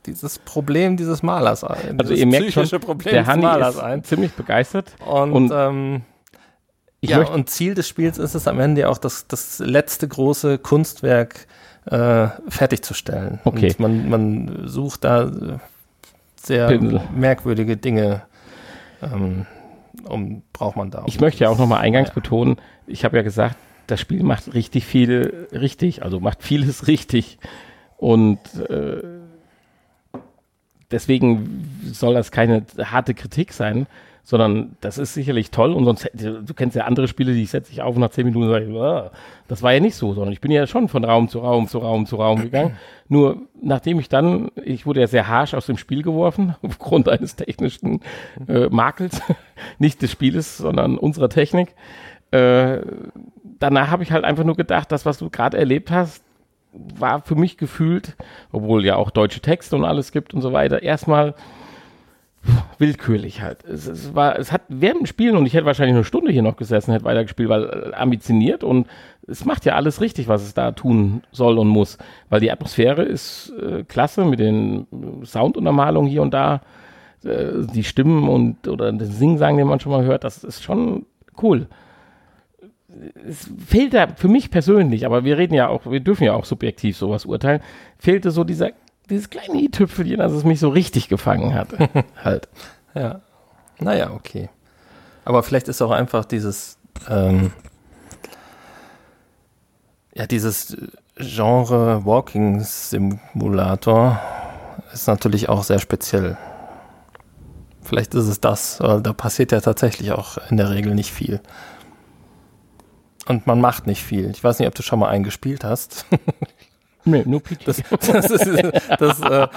dieses Problem dieses Malers ein. Also ihr merkt schon, Problem der Hanni ist ein. ziemlich begeistert. Und, und ähm, ja, und Ziel des Spiels ist es am Ende ja auch, das, das letzte große Kunstwerk äh, fertigzustellen. Okay. Und man, man sucht da sehr Pinsel. merkwürdige Dinge. Ähm, um, braucht man da. Ich möchte ja auch nochmal eingangs ja. betonen, ich habe ja gesagt, das Spiel macht richtig viel richtig, also macht vieles richtig. Und äh, deswegen soll das keine harte Kritik sein, sondern das ist sicherlich toll. Und sonst, du kennst ja andere Spiele, die setze ich auf und nach zehn Minuten sage ich, ah, das war ja nicht so, sondern ich bin ja schon von Raum zu Raum zu Raum zu Raum gegangen. Nur nachdem ich dann, ich wurde ja sehr harsch aus dem Spiel geworfen, aufgrund eines technischen äh, Makels, nicht des Spieles, sondern unserer Technik. Äh, danach habe ich halt einfach nur gedacht, das, was du gerade erlebt hast, war für mich gefühlt, obwohl ja auch deutsche Texte und alles gibt und so weiter, erstmal willkürlich halt. Es, es, war, es hat während dem Spielen, und ich hätte wahrscheinlich eine Stunde hier noch gesessen, hätte weitergespielt, weil äh, ambitioniert und es macht ja alles richtig, was es da tun soll und muss. Weil die Atmosphäre ist äh, klasse mit den Sounduntermalungen hier und da, äh, die Stimmen und oder den Singsang, den man schon mal hört, das ist schon cool es fehlt da für mich persönlich, aber wir reden ja auch, wir dürfen ja auch subjektiv sowas urteilen, fehlte so dieser, dieses kleine i-Tüpfelchen, dass es mich so richtig gefangen hat. halt. Ja. Naja, okay. Aber vielleicht ist auch einfach dieses, ähm, ja, dieses Genre Walking Simulator ist natürlich auch sehr speziell. Vielleicht ist es das, weil da passiert ja tatsächlich auch in der Regel nicht viel. Und man macht nicht viel. Ich weiß nicht, ob du schon mal einen gespielt hast. Nee, nur PT. Das, das, ist, das äh,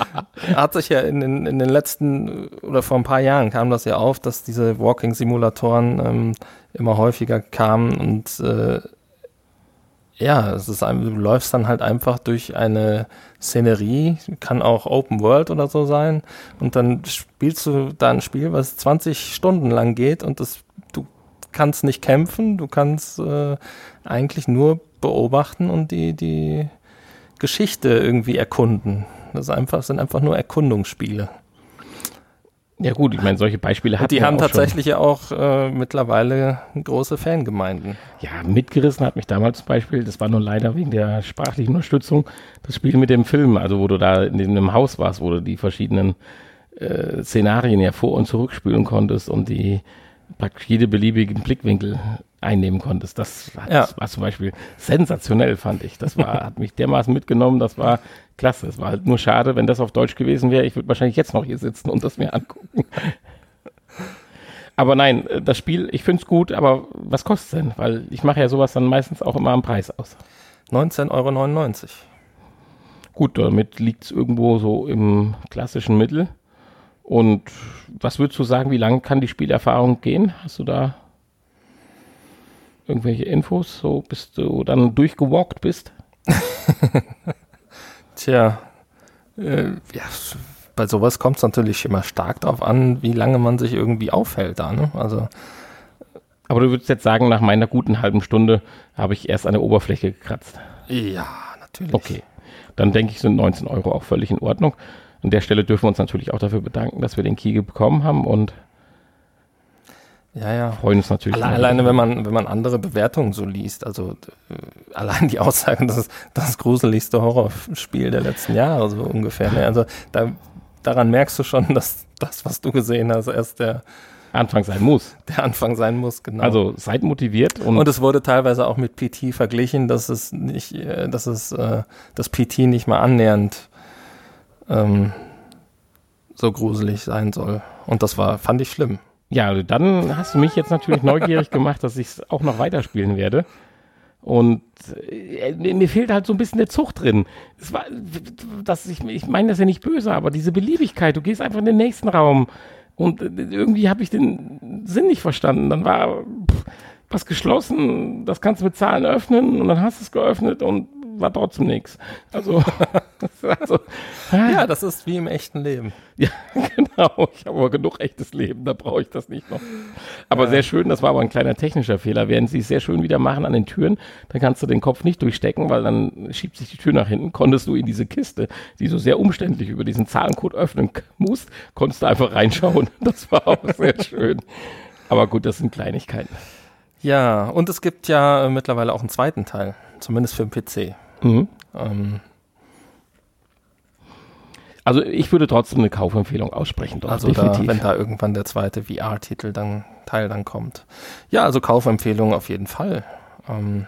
hat sich ja in den, in den letzten oder vor ein paar Jahren kam das ja auf, dass diese Walking-Simulatoren ähm, immer häufiger kamen und äh, ja, es ist, ein- du läufst dann halt einfach durch eine Szenerie, kann auch Open World oder so sein, und dann spielst du da ein Spiel, was 20 Stunden lang geht und das, kannst nicht kämpfen, du kannst äh, eigentlich nur beobachten und die, die Geschichte irgendwie erkunden. Das ist einfach, sind einfach nur Erkundungsspiele. Ja gut, ich meine, solche Beispiele hat die haben tatsächlich ja auch äh, mittlerweile große Fangemeinden. Ja, mitgerissen hat mich damals zum Beispiel, das war nur leider wegen der sprachlichen Unterstützung, das Spiel mit dem Film, also wo du da in einem Haus warst, wo du die verschiedenen äh, Szenarien ja vor- und zurückspielen konntest und die praktisch jede beliebigen Blickwinkel einnehmen konntest. Das, hat, Ja. das war zum Beispiel sensationell, fand ich. Das war, hat mich dermaßen mitgenommen, das war klasse. Es war halt nur schade, wenn das auf Deutsch gewesen wäre. Ich würde wahrscheinlich jetzt noch hier sitzen und das mir angucken. Aber nein, äh, das Spiel, ich finde es gut, aber was kostet es denn? Weil ich mache ja sowas dann meistens auch immer am Preis aus. 19,99 Euro. Gut, damit liegt es irgendwo so im klassischen Mittel. Und was würdest du sagen, wie lange kann die Spielerfahrung gehen? Hast du da irgendwelche Infos, so bis du dann durchgewalkt bist? Tja, äh, ja, bei sowas kommt es natürlich immer stark darauf an, wie lange man sich irgendwie aufhält da. Ne? Also Aber du würdest jetzt sagen, nach meiner guten halben Stunde habe ich erst an der Oberfläche gekratzt. ja, natürlich. Okay, dann denke ich, sind 19 Euro auch völlig in Ordnung. An der Stelle dürfen wir uns natürlich auch dafür bedanken, dass wir den Key bekommen haben und Ja, ja. freuen uns natürlich. Alle, alleine, wenn man, wenn man andere Bewertungen so liest, also äh, allein die Aussagen, das ist das gruseligste Horrorspiel der letzten Jahre, so ungefähr. Ne? Also da, daran merkst du schon, dass das, was du gesehen hast, erst der, Anfang sein muss. der Anfang sein muss, genau. Also seid motiviert und, Und es wurde teilweise auch mit PT verglichen, dass es nicht, äh, dass es äh, das PT nicht mal annähernd ähm, so gruselig sein soll. Und das war, fand ich schlimm. ja, also dann hast du mich jetzt natürlich neugierig gemacht, dass ich es auch noch weiterspielen werde. Und äh, mir fehlt halt so ein bisschen der Zug drin. Es war, das, ich, ich meine das ja nicht böse, aber diese Beliebigkeit, du gehst einfach in den nächsten Raum und äh, irgendwie habe ich den Sinn nicht verstanden. Dann war pff, was geschlossen, das kannst du mit Zahlen öffnen und dann hast du es geöffnet und war trotzdem nichts. Also, also Ja, das ist wie im echten Leben. ja, genau. Ich habe aber genug echtes Leben, da brauche ich das nicht noch. Aber sehr schön, das war aber ein kleiner technischer Fehler. Während sie es sehr schön wieder machen an den Türen, dann kannst du den Kopf nicht durchstecken, weil dann schiebt sich die Tür nach hinten. Konntest du in diese Kiste, die so sehr umständlich über diesen Zahlencode öffnen musst, konntest du einfach reinschauen. Das war auch sehr schön. Aber gut, das sind Kleinigkeiten. Ja, und es gibt ja äh, mittlerweile auch einen zweiten Teil, zumindest für den PC. Mhm. Ähm, Also ich würde trotzdem eine Kaufempfehlung aussprechen. Doch, also da, wenn da irgendwann der zweite VR-Titel dann Teil dann kommt. Ja, also Kaufempfehlung auf jeden Fall. Ähm,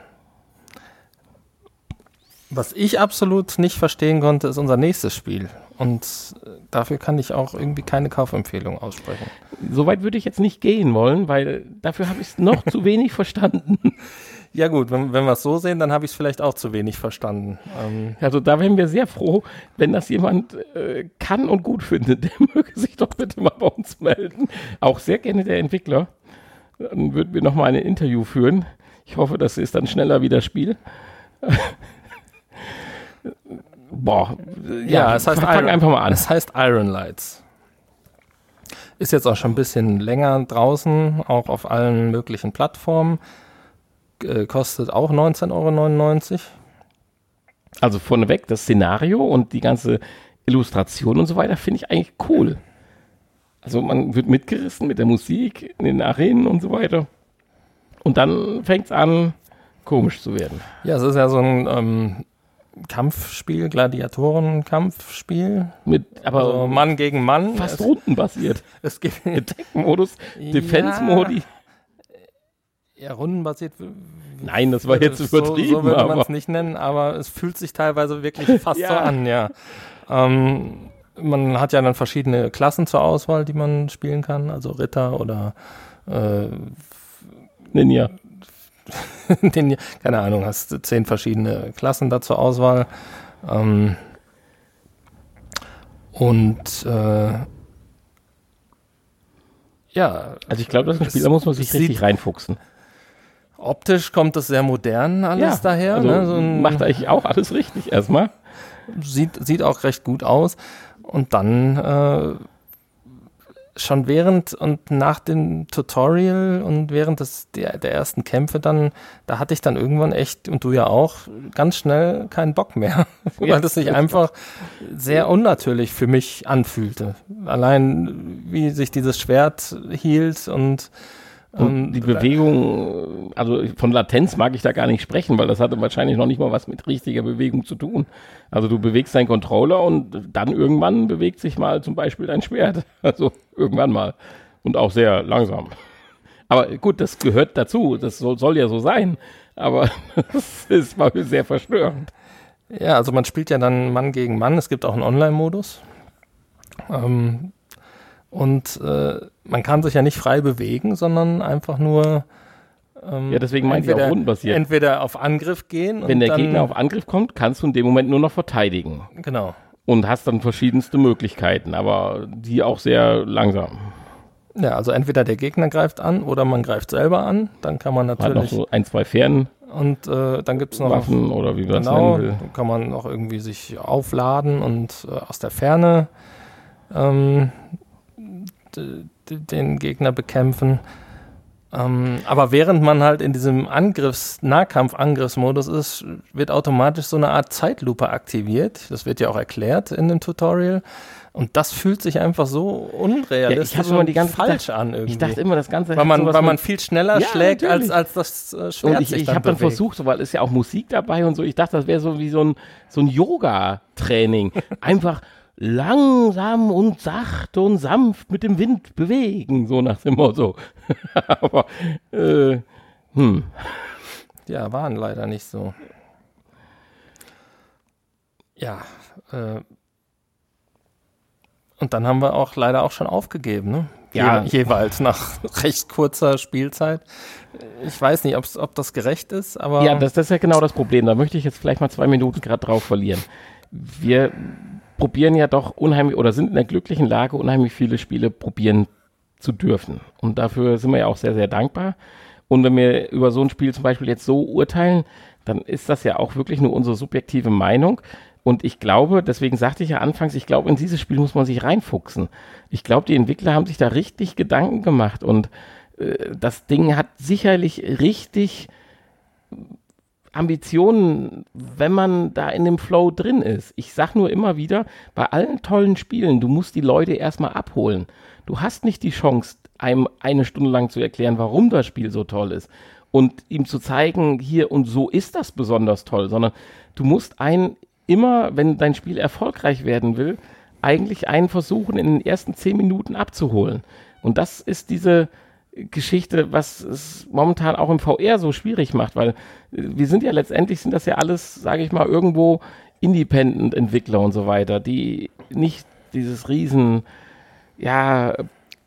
was ich absolut nicht verstehen konnte, ist unser nächstes Spiel. Und äh, dafür kann ich auch irgendwie keine Kaufempfehlung aussprechen. Soweit würde ich jetzt nicht gehen wollen, weil dafür habe ich es noch zu wenig verstanden. Ja gut, wenn, wenn wir es so sehen, dann habe ich es vielleicht auch zu wenig verstanden. Ähm, Also da wären wir sehr froh, wenn das jemand äh, kann und gut findet, der möge sich doch bitte mal bei uns melden. Auch sehr gerne der Entwickler. Dann würden wir nochmal ein Interview führen. Ich hoffe, das ist dann schneller wie das Spiel. Boah, Ja, es heißt Iron- einfach mal an. Es heißt Iron Lights. Ist jetzt auch schon ein bisschen länger draußen, auch auf allen möglichen Plattformen. Äh, kostet auch 19,99 Euro. Also vorneweg, das Szenario und die ganze Illustration und so weiter finde ich eigentlich cool. Also man wird mitgerissen mit der Musik in den Arenen und so weiter. Und dann fängt es an, komisch zu werden. Ja, es ist ja so ein ähm, Kampfspiel, Gladiatoren-Kampfspiel. Mit, aber Also Mann gegen Mann. fast es, rundenbasiert. es gibt Attack-Modus, Defense-Modi. ja, rundenbasiert. Nein, das war jetzt so, übertrieben, so würde man es nicht nennen, aber es fühlt sich teilweise wirklich fast Ja. so an, ja. Ähm, man hat ja dann verschiedene Klassen zur Auswahl, die man spielen kann, also Ritter oder äh, Ninja. den, keine Ahnung, hast zehn verschiedene Klassen da zur Auswahl. Ähm, und äh, ja. Also ich glaube, das ist ein Spiel, da muss man sich richtig reinfuchsen. Optisch kommt das sehr modern alles Ja, daher. Also ne? so macht eigentlich auch alles richtig erstmal. sieht, sieht auch recht gut aus. Und dann äh, schon während und nach dem Tutorial und während des, der, der ersten Kämpfe dann, da hatte ich dann irgendwann echt, und du ja auch, ganz schnell keinen Bock mehr. Ja. Weil das sich einfach sehr unnatürlich für mich anfühlte. Allein wie sich dieses Schwert hielt und Und ähm, die Bewegung, also von Latenz mag ich da gar nicht sprechen, weil das hatte wahrscheinlich noch nicht mal was mit richtiger Bewegung zu tun. Also du bewegst deinen Controller und dann irgendwann bewegt sich mal zum Beispiel dein Schwert. Also irgendwann mal. Und auch sehr langsam. Aber gut, das gehört dazu. Das soll, soll ja so sein. Aber das ist mal sehr verstörend. Ja, also man spielt ja dann Mann gegen Mann. Es gibt auch einen Online-Modus. Ähm, und äh, man kann sich ja nicht frei bewegen, sondern einfach nur ähm, Ja, deswegen meinte ich auch entweder- rundenbasiert. Entweder auf Angriff gehen. Wenn der Gegner auf Angriff kommt, kannst du in dem Moment nur noch verteidigen. Genau. Und hast dann verschiedenste Möglichkeiten, aber die auch sehr langsam. Ja, also entweder der Gegner greift an oder man greift selber an. Dann kann man Man hat noch natürlich. so ein, zwei Fernwaffen und äh, dann gibt es noch. oder wie man Genau, nennen will. dann kann man auch irgendwie sich aufladen und äh, aus der Ferne ähm, den Gegner bekämpfen. Ähm, aber während man halt in diesem Angriffs-, Nahkampf-Angriffsmodus ist, wird automatisch so eine Art Zeitlupe aktiviert. Das wird ja auch erklärt in dem Tutorial. Und das fühlt sich einfach so unrealistisch Ja, ich immer die ganze falsch Zeit- an irgendwie. Ich dachte immer, das Ganze weil man, weil man viel schneller Ja, schlägt, als, natürlich. als das äh, Schwert und ich, sich ich habe dann versucht, so, weil es ja auch Musik dabei und so, ich dachte, das wäre so wie so ein, so ein Yoga-Training. Einfach langsam und sacht und sanft mit dem Wind bewegen, so nach dem Motto. Aber, äh, hm. Ja, waren leider nicht so. Ja, äh, und dann haben wir auch leider auch schon aufgegeben, ne? Ja. Je, jeweils nach recht kurzer Spielzeit. Ich weiß nicht, ob das gerecht ist, aber Ja, das, das ist ja genau das Problem. Da möchte ich jetzt vielleicht mal zwei Minuten gerade drauf verlieren. Wir probieren ja doch unheimlich oder sind in der glücklichen Lage, unheimlich viele Spiele probieren zu dürfen. Und dafür sind wir ja auch sehr, sehr dankbar. Und wenn wir über so ein Spiel zum Beispiel jetzt so urteilen, dann ist das ja auch wirklich nur unsere subjektive Meinung. Und ich glaube, deswegen sagte ich ja anfangs, ich glaube, in dieses Spiel muss man sich reinfuchsen. Ich glaube, die Entwickler haben sich da richtig Gedanken gemacht und äh, das Ding hat sicherlich richtig Ambitionen, wenn man da in dem Flow drin ist. Ich sag nur immer wieder, bei allen tollen Spielen, du musst die Leute erstmal abholen. Du hast nicht die Chance, einem eine Stunde lang zu erklären, warum das Spiel so toll ist und ihm zu zeigen, hier und so ist das besonders toll, sondern du musst einen immer, wenn dein Spiel erfolgreich werden will, eigentlich einen versuchen, in den ersten zehn Minuten abzuholen. Und das ist diese Geschichte, was es momentan auch im VR so schwierig macht, weil äh, wir sind ja letztendlich, sind das ja alles, sage ich mal, irgendwo Independent-Entwickler und so weiter, die nicht dieses riesen, ja,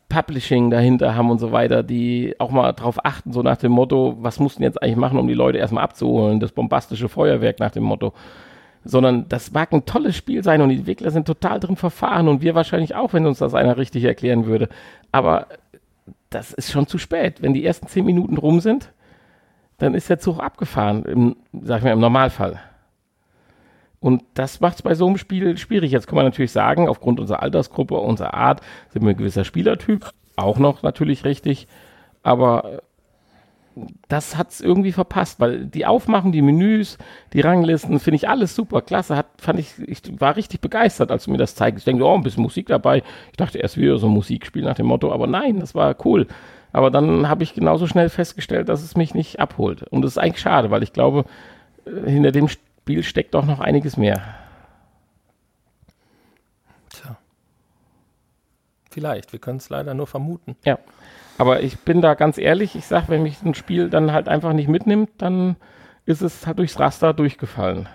Publishing dahinter haben und so weiter, die auch mal drauf achten, so nach dem Motto, was mussten jetzt eigentlich machen, um die Leute erstmal abzuholen, das bombastische Feuerwerk nach dem Motto. Sondern das mag ein tolles Spiel sein und die Entwickler sind total drin verfahren und wir wahrscheinlich auch, wenn uns das einer richtig erklären würde. Aber das ist schon zu spät. Wenn die ersten zehn Minuten rum sind, dann ist der Zug abgefahren, im, sag ich mal, im Normalfall. Und das macht es bei so einem Spiel schwierig. Jetzt kann man natürlich sagen, aufgrund unserer Altersgruppe, unserer Art, sind wir ein gewisser Spielertyp. Auch noch natürlich richtig. Aber das hat es irgendwie verpasst, weil die Aufmachung, die Menüs, die Ranglisten, finde ich alles super klasse. Hat, fand ich, ich war richtig begeistert, als du mir das zeigst. Ich denke, oh, ein bisschen Musik dabei. Ich dachte erst wieder so ein Musikspiel nach dem Motto, aber nein, das war cool. Aber dann habe ich genauso schnell festgestellt, dass es mich nicht abholt. Und das ist eigentlich schade, weil ich glaube, äh, hinter dem Spiel steckt doch noch einiges mehr. Tja. Vielleicht, wir können es leider nur vermuten. Ja. Aber ich bin da ganz ehrlich, ich sag, wenn mich ein Spiel dann halt einfach nicht mitnimmt, dann ist es halt durchs Raster durchgefallen.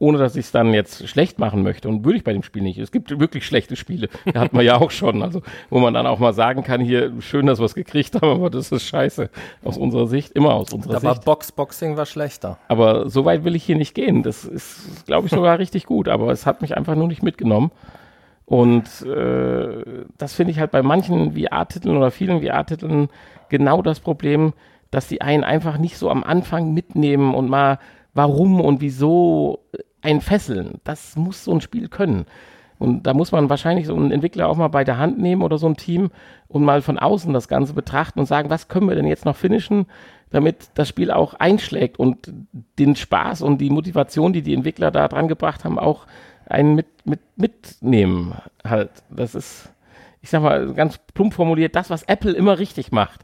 ohne dass ich es dann jetzt schlecht machen möchte. Und würde ich bei dem Spiel nicht. Es gibt wirklich schlechte Spiele. Da hat man ja auch schon. Also, wo man dann auch mal sagen kann, hier, schön, dass wir es gekriegt haben, aber das ist scheiße. Aus unserer Sicht, immer aus unserer Da Sicht. war Boxboxing war schlechter. Aber so weit will ich hier nicht gehen. Das ist, glaube ich, sogar richtig gut. Aber es hat mich einfach nur nicht mitgenommen. Und äh, das finde ich halt bei manchen VR-Titeln oder vielen VR-Titeln genau das Problem, dass die einen einfach nicht so am Anfang mitnehmen und mal warum und wieso einen fesseln. Das muss so ein Spiel können. Und da muss man wahrscheinlich so einen Entwickler auch mal bei der Hand nehmen oder so ein Team und mal von außen das Ganze betrachten und sagen, was können wir denn jetzt noch finishen, damit das Spiel auch einschlägt und den Spaß und die Motivation, die die Entwickler da dran gebracht haben, auch einen mit, mit, mitnehmen. Halt, das ist, ich sag mal, ganz plump formuliert, das, was Apple immer richtig macht.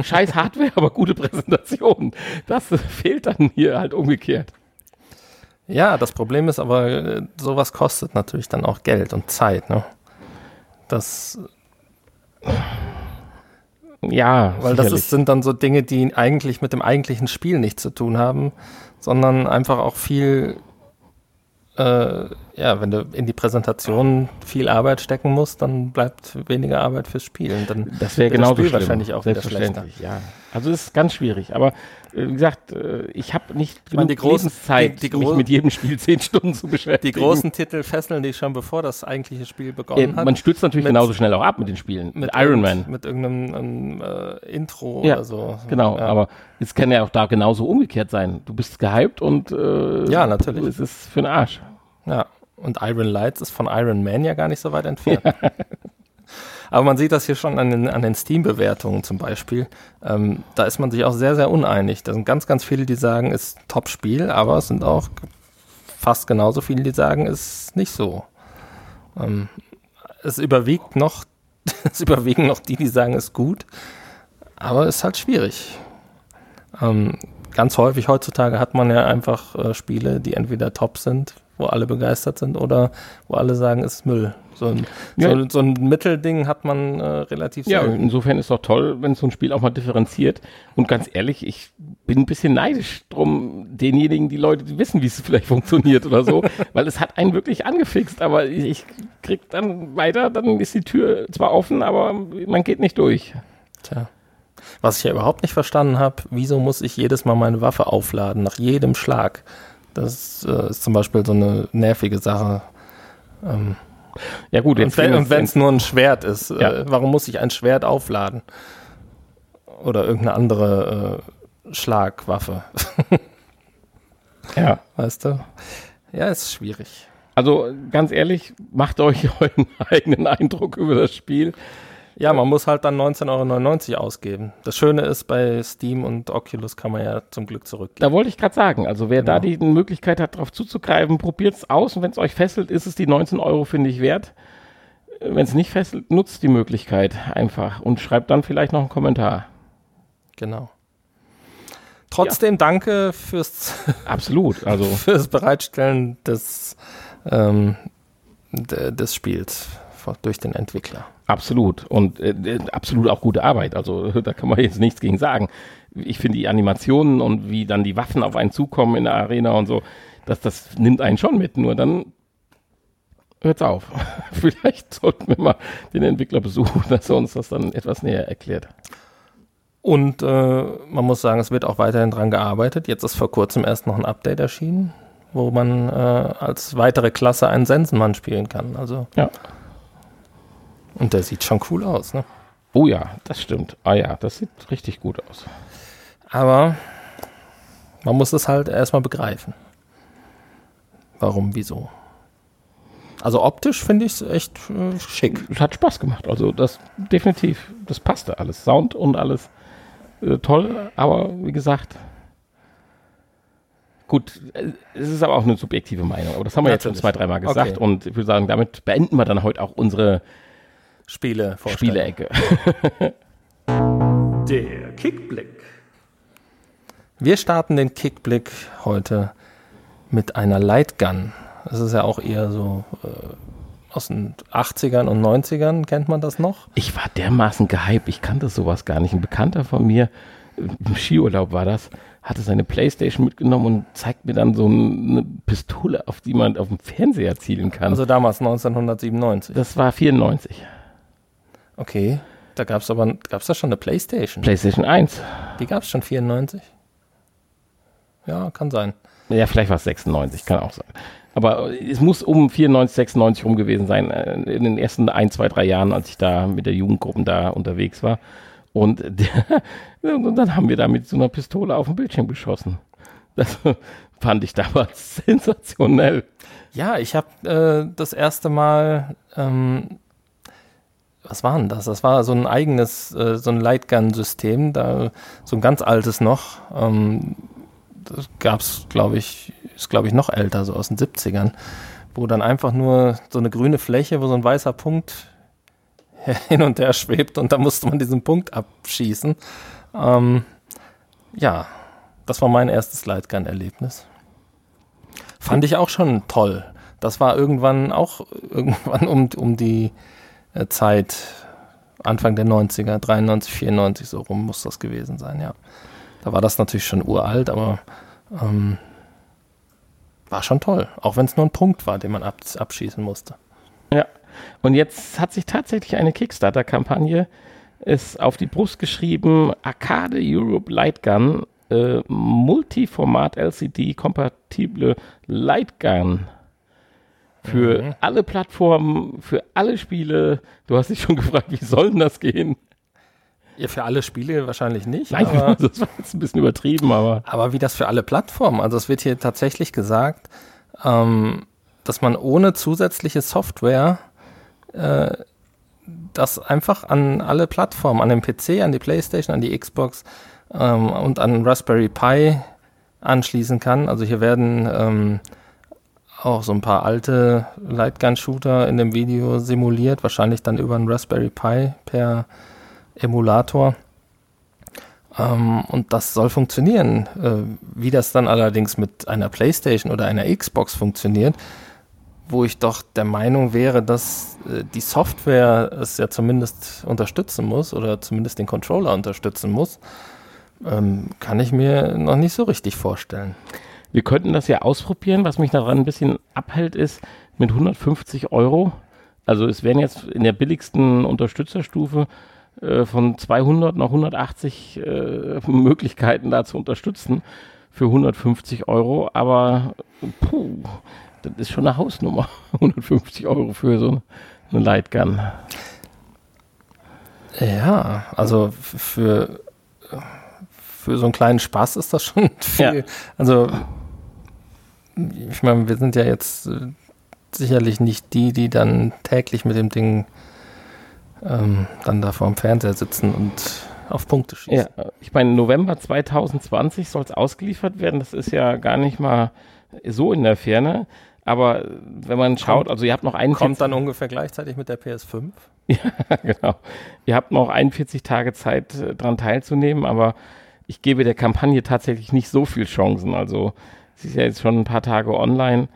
Scheiß Hardware, aber gute Präsentation. Das fehlt dann hier halt umgekehrt. Ja, das Problem ist aber, äh, sowas kostet natürlich dann auch Geld und Zeit, ne? Das, Ja, weil das sicherlich. ist, sind dann so Dinge, die eigentlich mit dem eigentlichen Spiel nichts zu tun haben, sondern einfach auch viel, äh, ja, wenn du in die Präsentation viel Arbeit stecken musst, dann bleibt weniger Arbeit fürs Spiel. Und dann Das wäre wird genauso Spiel schlimm. wahrscheinlich auch wieder Selbstverständlich, ja. Also es ist ganz schwierig. Aber wie gesagt, äh, ich habe nicht meine, genug die großen- Lebenszeit, die- die mich mit jedem Spiel zehn Stunden zu Die beschäftigen. großen Titel fesseln dich schon, bevor das eigentliche Spiel äh, begonnen hat. man stürzt natürlich mit- genauso schnell auch ab mit den Spielen. Mit, Iron Man. Mit irgendeinem ähm, äh, Intro Ja, oder so. Genau, Ja. aber es kann ja auch da genauso umgekehrt sein. Du bist gehypt und äh, Ja, natürlich. es ist für den Arsch. Ja, und Iron Lights ist von Iron Man ja gar nicht so weit entfernt. Aber man sieht das hier schon an den, an den Steam-Bewertungen zum Beispiel. Ähm, da ist man sich auch sehr, sehr uneinig. Da sind ganz, ganz viele, die sagen, ist Top-Spiel, aber es sind auch fast genauso viele, die sagen, ist nicht so. Ähm, es überwiegt noch, es überwiegen noch die, die sagen, ist gut, aber ist halt schwierig. Ähm, ganz häufig heutzutage hat man ja einfach äh, Spiele, die entweder top sind, wo alle begeistert sind, oder wo alle sagen, ist Müll. So ein, Ja. so, so ein Mittelding hat man äh, relativ Ja, selten. insofern ist doch toll, wenn so ein Spiel auch mal differenziert. Und ganz ehrlich, ich bin ein bisschen neidisch drum, denjenigen, die Leute, die wissen, wie es vielleicht funktioniert oder so, weil es hat einen wirklich angefixt, aber ich, ich krieg dann weiter, dann ist die Tür zwar offen, aber man geht nicht durch. Tja. Was ich ja überhaupt nicht verstanden habe, wieso muss ich jedes Mal meine Waffe aufladen, nach jedem Schlag? Das äh, ist zum Beispiel so eine nervige Sache. Ähm, Ja gut, und jetzt wenn und es nur ein Schwert ist, Ja. äh, warum muss ich ein Schwert aufladen? Oder irgendeine andere äh, Schlagwaffe, ja. weißt du? Ja, ist schwierig. Also ganz ehrlich, macht euch euren eigenen Eindruck über das Spiel. Ja, man muss halt dann 19,99 Euro ausgeben. Das Schöne ist, bei Steam und Oculus kann man ja zum Glück zurückgeben. Da wollte ich gerade sagen, also wer da die Möglichkeit hat, darauf zuzugreifen, probiert's aus und wenn es euch fesselt, ist es die 19 Euro, finde ich, wert. Wenn es nicht fesselt, nutzt die Möglichkeit einfach und schreibt dann vielleicht noch einen Kommentar. Genau. Trotzdem danke fürs, Absolut, also fürs Bereitstellen des, ähm, de, des Spiels durch den Entwickler. absolut und äh, äh, absolut auch gute Arbeit. Also da kann man jetzt nichts gegen sagen. Ich finde die Animationen und wie dann die Waffen auf einen zukommen in der Arena und so, das, das nimmt einen schon mit. Nur dann hört's auf. Vielleicht sollten wir mal den Entwickler besuchen, dass er uns das dann etwas näher erklärt. Und äh, man muss sagen, es wird auch weiterhin dran gearbeitet. Jetzt ist vor kurzem erst noch ein Update erschienen, wo man äh, als weitere Klasse einen Sensenmann spielen kann. Also, Ja. Und der sieht schon cool aus, ne? Oh ja, das stimmt. Ah ja, das sieht richtig gut aus. Aber man muss es halt erstmal begreifen. Warum, wieso? Also optisch finde ich es echt äh, schick. Es hat Spaß gemacht. Also das definitiv, das passte alles. Sound und alles äh, toll, aber wie gesagt, gut, äh, es ist aber auch eine subjektive Meinung. Aber das haben wir jetzt schon Natürlich. zwei, dreimal gesagt Okay. und ich würde sagen, damit beenden wir dann heute auch unsere Spiele Spielecke. Der Kickblick. Wir starten den Kickblick heute mit einer Lightgun. Das ist ja auch eher so äh, aus den 80ern und 90ern, kennt man das noch? Ich war dermaßen gehypt, ich kannte sowas gar nicht. Ein Bekannter von mir im Skiurlaub war das, hatte seine Playstation mitgenommen und zeigt mir dann so eine Pistole, auf die man auf dem Fernseher zielen kann. Also damals 1997. das war 94. Okay. Da gab es aber gab's da schon eine Playstation. Playstation 1. Die gab es schon 94. Ja, kann sein. Ja, vielleicht war es 96, kann auch sein. Aber es muss um 94, 96 rum gewesen sein, äh, in den ersten ein, zwei, drei Jahren, als ich da mit der Jugendgruppen da unterwegs war. Und, der, und dann haben wir da mit so einer Pistole auf den Bildschirm geschossen. Das fand ich damals sensationell. Ja, ich habe äh, das erste Mal, ähm, was war denn das? Das war so ein eigenes, äh, so ein Lightgun-System, da so ein ganz altes noch. Ähm, das gab es, glaube ich, ist glaube ich noch älter, so aus den 70ern, wo dann einfach nur so eine grüne Fläche, wo so ein weißer Punkt hin und her schwebt und da musste man diesen Punkt abschießen. Ähm, ja, das war mein erstes Lightgun-Erlebnis. Fand ich auch schon toll. Das war irgendwann auch irgendwann um, um die Zeit, Anfang der 90er, 93, 94, so rum muss das gewesen sein, ja. Da war das natürlich schon uralt, aber ähm, war schon toll. Auch wenn es nur ein Punkt war, den man ab, abschießen musste. Ja. Und jetzt hat sich tatsächlich eine Kickstarter-Kampagne ist auf die Brust geschrieben, Arcade Europe Lightgun, äh, Multiformat LCD-kompatible Lightgun. Für Mhm. alle Plattformen, für alle Spiele. Du hast dich schon gefragt, wie soll denn das gehen? Ja, für alle Spiele wahrscheinlich nicht. Nein, aber, das war jetzt ein bisschen übertrieben, aber aber wie das für alle Plattformen? Also es wird hier tatsächlich gesagt, ähm, dass man ohne zusätzliche Software äh, das einfach an alle Plattformen, an den PC, an die Playstation, an die Xbox ähm, und an Raspberry Pi anschließen kann. Also hier werden ähm, auch so ein paar alte Lightgun-Shooter in dem Video simuliert, wahrscheinlich dann über einen Raspberry Pi per Emulator. Ähm, und das soll funktionieren. Äh, wie das dann allerdings mit einer PlayStation oder einer Xbox funktioniert, wo ich doch der Meinung wäre, dass äh, die Software es ja zumindest unterstützen muss oder zumindest den Controller unterstützen muss, ähm, kann ich mir noch nicht so richtig vorstellen. Wir könnten das ja ausprobieren. Was mich daran ein bisschen abhält, ist mit 150 Euro. Also es wären jetzt in der billigsten Unterstützerstufe äh, von 200 noch 180 äh, Möglichkeiten da zu unterstützen für 150 Euro. Aber puh, das ist schon eine Hausnummer. 150 Euro für so eine, Lightgun. Ja, also für, für so einen kleinen Spaß ist das schon viel. Ja. Also, ich meine, wir sind ja jetzt äh, sicherlich nicht die, die dann täglich mit dem Ding ähm, dann da vor dem Fernseher sitzen und auf Punkte schießen. Ja, ich meine, November 2020 soll es ausgeliefert werden. Das ist ja gar nicht mal so in der Ferne. Aber wenn man schaut, also ihr habt noch 41, Kommt dann ungefähr gleichzeitig mit der PS5. genau, ihr habt noch 41 Tage Zeit, äh, dran teilzunehmen, aber ich gebe der Kampagne tatsächlich nicht so viel Chancen. Also sie ist ja jetzt schon ein paar Tage online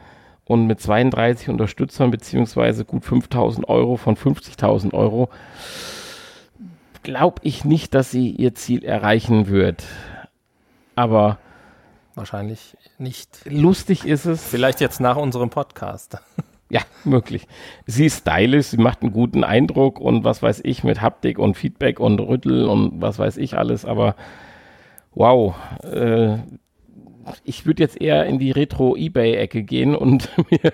und mit 32 Unterstützern beziehungsweise gut 5000 Euro von 50.000 Euro glaube ich nicht, dass sie ihr Ziel erreichen wird. Aber Wahrscheinlich nicht. lustig ist es. Vielleicht jetzt nach unserem Podcast. Ja, möglich. Sie ist stylisch, sie macht einen guten Eindruck und was weiß ich mit Haptik und Feedback und Rüttel und was weiß ich alles, aber wow. Äh, ich würde jetzt eher in die Retro-Ebay-Ecke gehen und mir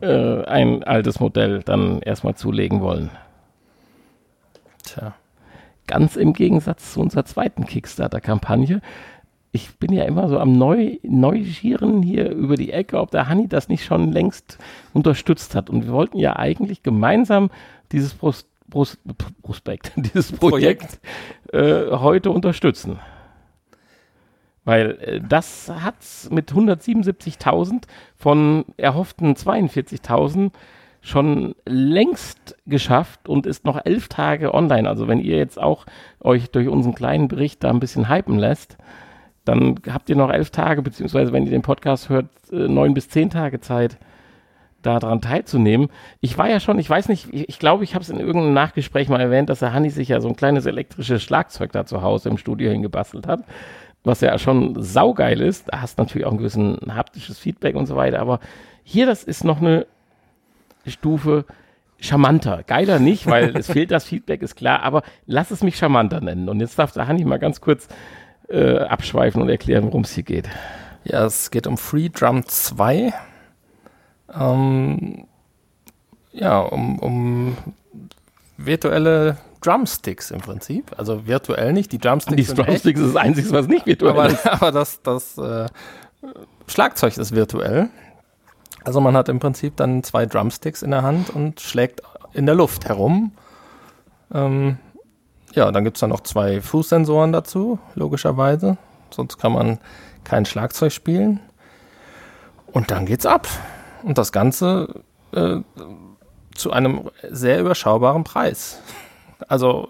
äh, ein altes Modell dann erstmal zulegen wollen. Tja. Ganz im Gegensatz zu unserer zweiten Kickstarter-Kampagne. Ich bin ja immer so am Neu Neugieren hier über die Ecke, ob der Hanni das nicht schon längst unterstützt hat. Und wir wollten ja eigentlich gemeinsam dieses Brust, Prospekt, dieses Projekt, äh, heute unterstützen. Weil äh, das hat mit 177.000 von erhofften 42.000 schon längst geschafft und ist noch elf Tage online. Also wenn ihr jetzt auch euch durch unseren kleinen Bericht da ein bisschen hypen lässt, dann habt ihr noch elf Tage, beziehungsweise wenn ihr den Podcast hört, äh, neun bis zehn Tage Zeit, daran teilzunehmen. Ich war ja schon, ich weiß nicht, ich, ich glaube, ich habe es in irgendeinem Nachgespräch mal erwähnt, dass der Hanni sich ja so ein kleines elektrisches Schlagzeug da zu Hause im Studio hingebastelt hat, was ja schon saugeil ist. Da hast du natürlich auch ein gewissen haptisches Feedback und so weiter, aber hier, das ist noch eine Stufe charmanter. Geiler nicht, weil es fehlt das Feedback, ist klar, aber lass es mich charmanter nennen. Und jetzt darf der Hanni mal ganz kurz äh, abschweifen und erklären, worum es hier geht. Ja, es geht um Free Drum 2. Ähm, ja, um, um virtuelle Drumsticks im Prinzip. Also virtuell nicht, die Drumsticks. Die Drumsticks ist das Einzige, was nicht virtuell aber, ist. Aber das, das äh, Schlagzeug ist virtuell. Also man hat im Prinzip dann zwei Drumsticks in der Hand und schlägt in der Luft herum. Ähm, ja, dann gibt es dann noch zwei Fußsensoren dazu, logischerweise. Sonst kann man kein Schlagzeug spielen. Und dann geht's ab. Und das Ganze äh, zu einem sehr überschaubaren Preis. Also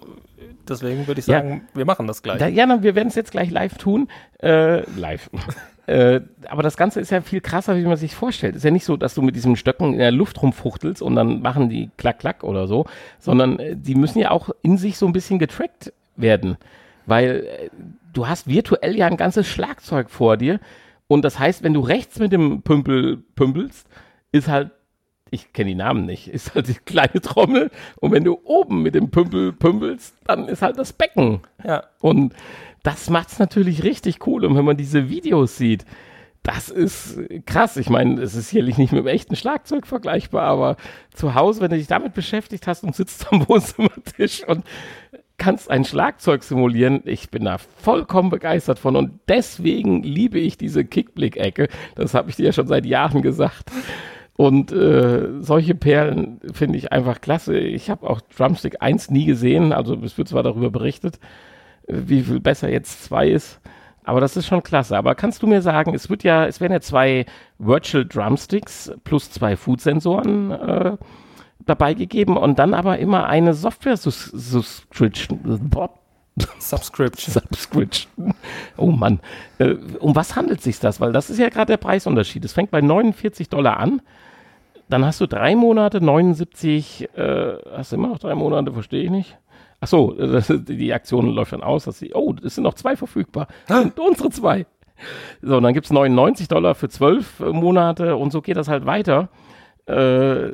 deswegen würde ich sagen, ja. wir machen das gleich. Da, ja, na, wir werden es jetzt gleich live tun. Äh, live. äh, aber das Ganze ist ja viel krasser, wie man sich vorstellt. Ist ja nicht so, dass du mit diesem Stöcken in der Luft rumfuchtelst und dann machen die klack klack oder so, sondern äh, die müssen ja auch in sich so ein bisschen getrackt werden, weil äh, du hast virtuell ja ein ganzes Schlagzeug vor dir und das heißt, wenn du rechts mit dem Pümpel pümpelst, ist halt ich kenne die Namen nicht, ist halt die kleine Trommel. Und wenn du oben mit dem Pümpel pümpelst, dann ist halt das Becken. Ja. Und das macht es natürlich richtig cool. Und wenn man diese Videos sieht, das ist krass. Ich meine, es ist sicherlich nicht mit dem echten Schlagzeug vergleichbar, aber zu Hause, wenn du dich damit beschäftigt hast und sitzt am Wohnzimmertisch und kannst ein Schlagzeug simulieren, ich bin da vollkommen begeistert von und deswegen liebe ich diese Kickblick-Ecke. Das habe ich dir ja schon seit Jahren gesagt. Und äh, solche Perlen finde ich einfach klasse. Ich habe auch Drumstick 1 nie gesehen, also es wird zwar darüber berichtet, äh, wie viel besser jetzt 2 ist. Aber das ist schon klasse. Aber kannst du mir sagen, es wird ja, es werden ja zwei Virtual Drumsticks plus zwei Food-Sensoren äh, dabei gegeben und dann aber immer eine Software-Subscription. Subscription. Subscription. Oh Mann. Äh, um was handelt sich das? Weil das ist ja gerade der Preisunterschied. Es fängt bei 49 Dollar an. Dann hast du drei Monate, 79, äh, hast du immer noch drei Monate, verstehe ich nicht. Ach so, die Aktion läuft dann aus, dass sie, oh, es sind noch zwei verfügbar. Und unsere zwei. So, und dann gibt es 99 Dollar für zwölf Monate und so geht das halt weiter. Äh,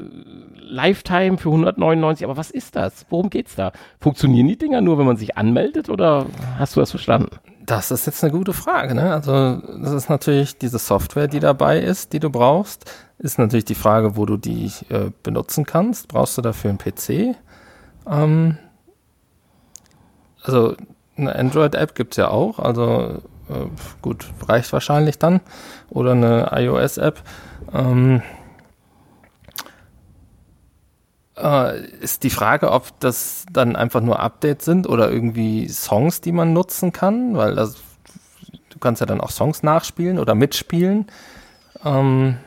Lifetime für 199, aber was ist das? Worum geht's da? Funktionieren die Dinger nur, wenn man sich anmeldet oder hast du das verstanden? Das ist jetzt eine gute Frage. Ne? Also das ist natürlich diese Software, die dabei ist, die du brauchst. Ist natürlich die Frage, wo du die äh, benutzen kannst. Brauchst du dafür einen PC? Ähm, also eine Android-App gibt es ja auch. Also äh, gut, reicht wahrscheinlich dann. Oder eine iOS-App. Ähm, äh, ist die Frage, ob das dann einfach nur Updates sind oder irgendwie Songs, die man nutzen kann, weil das, du kannst ja dann auch Songs nachspielen oder mitspielen. Ähm,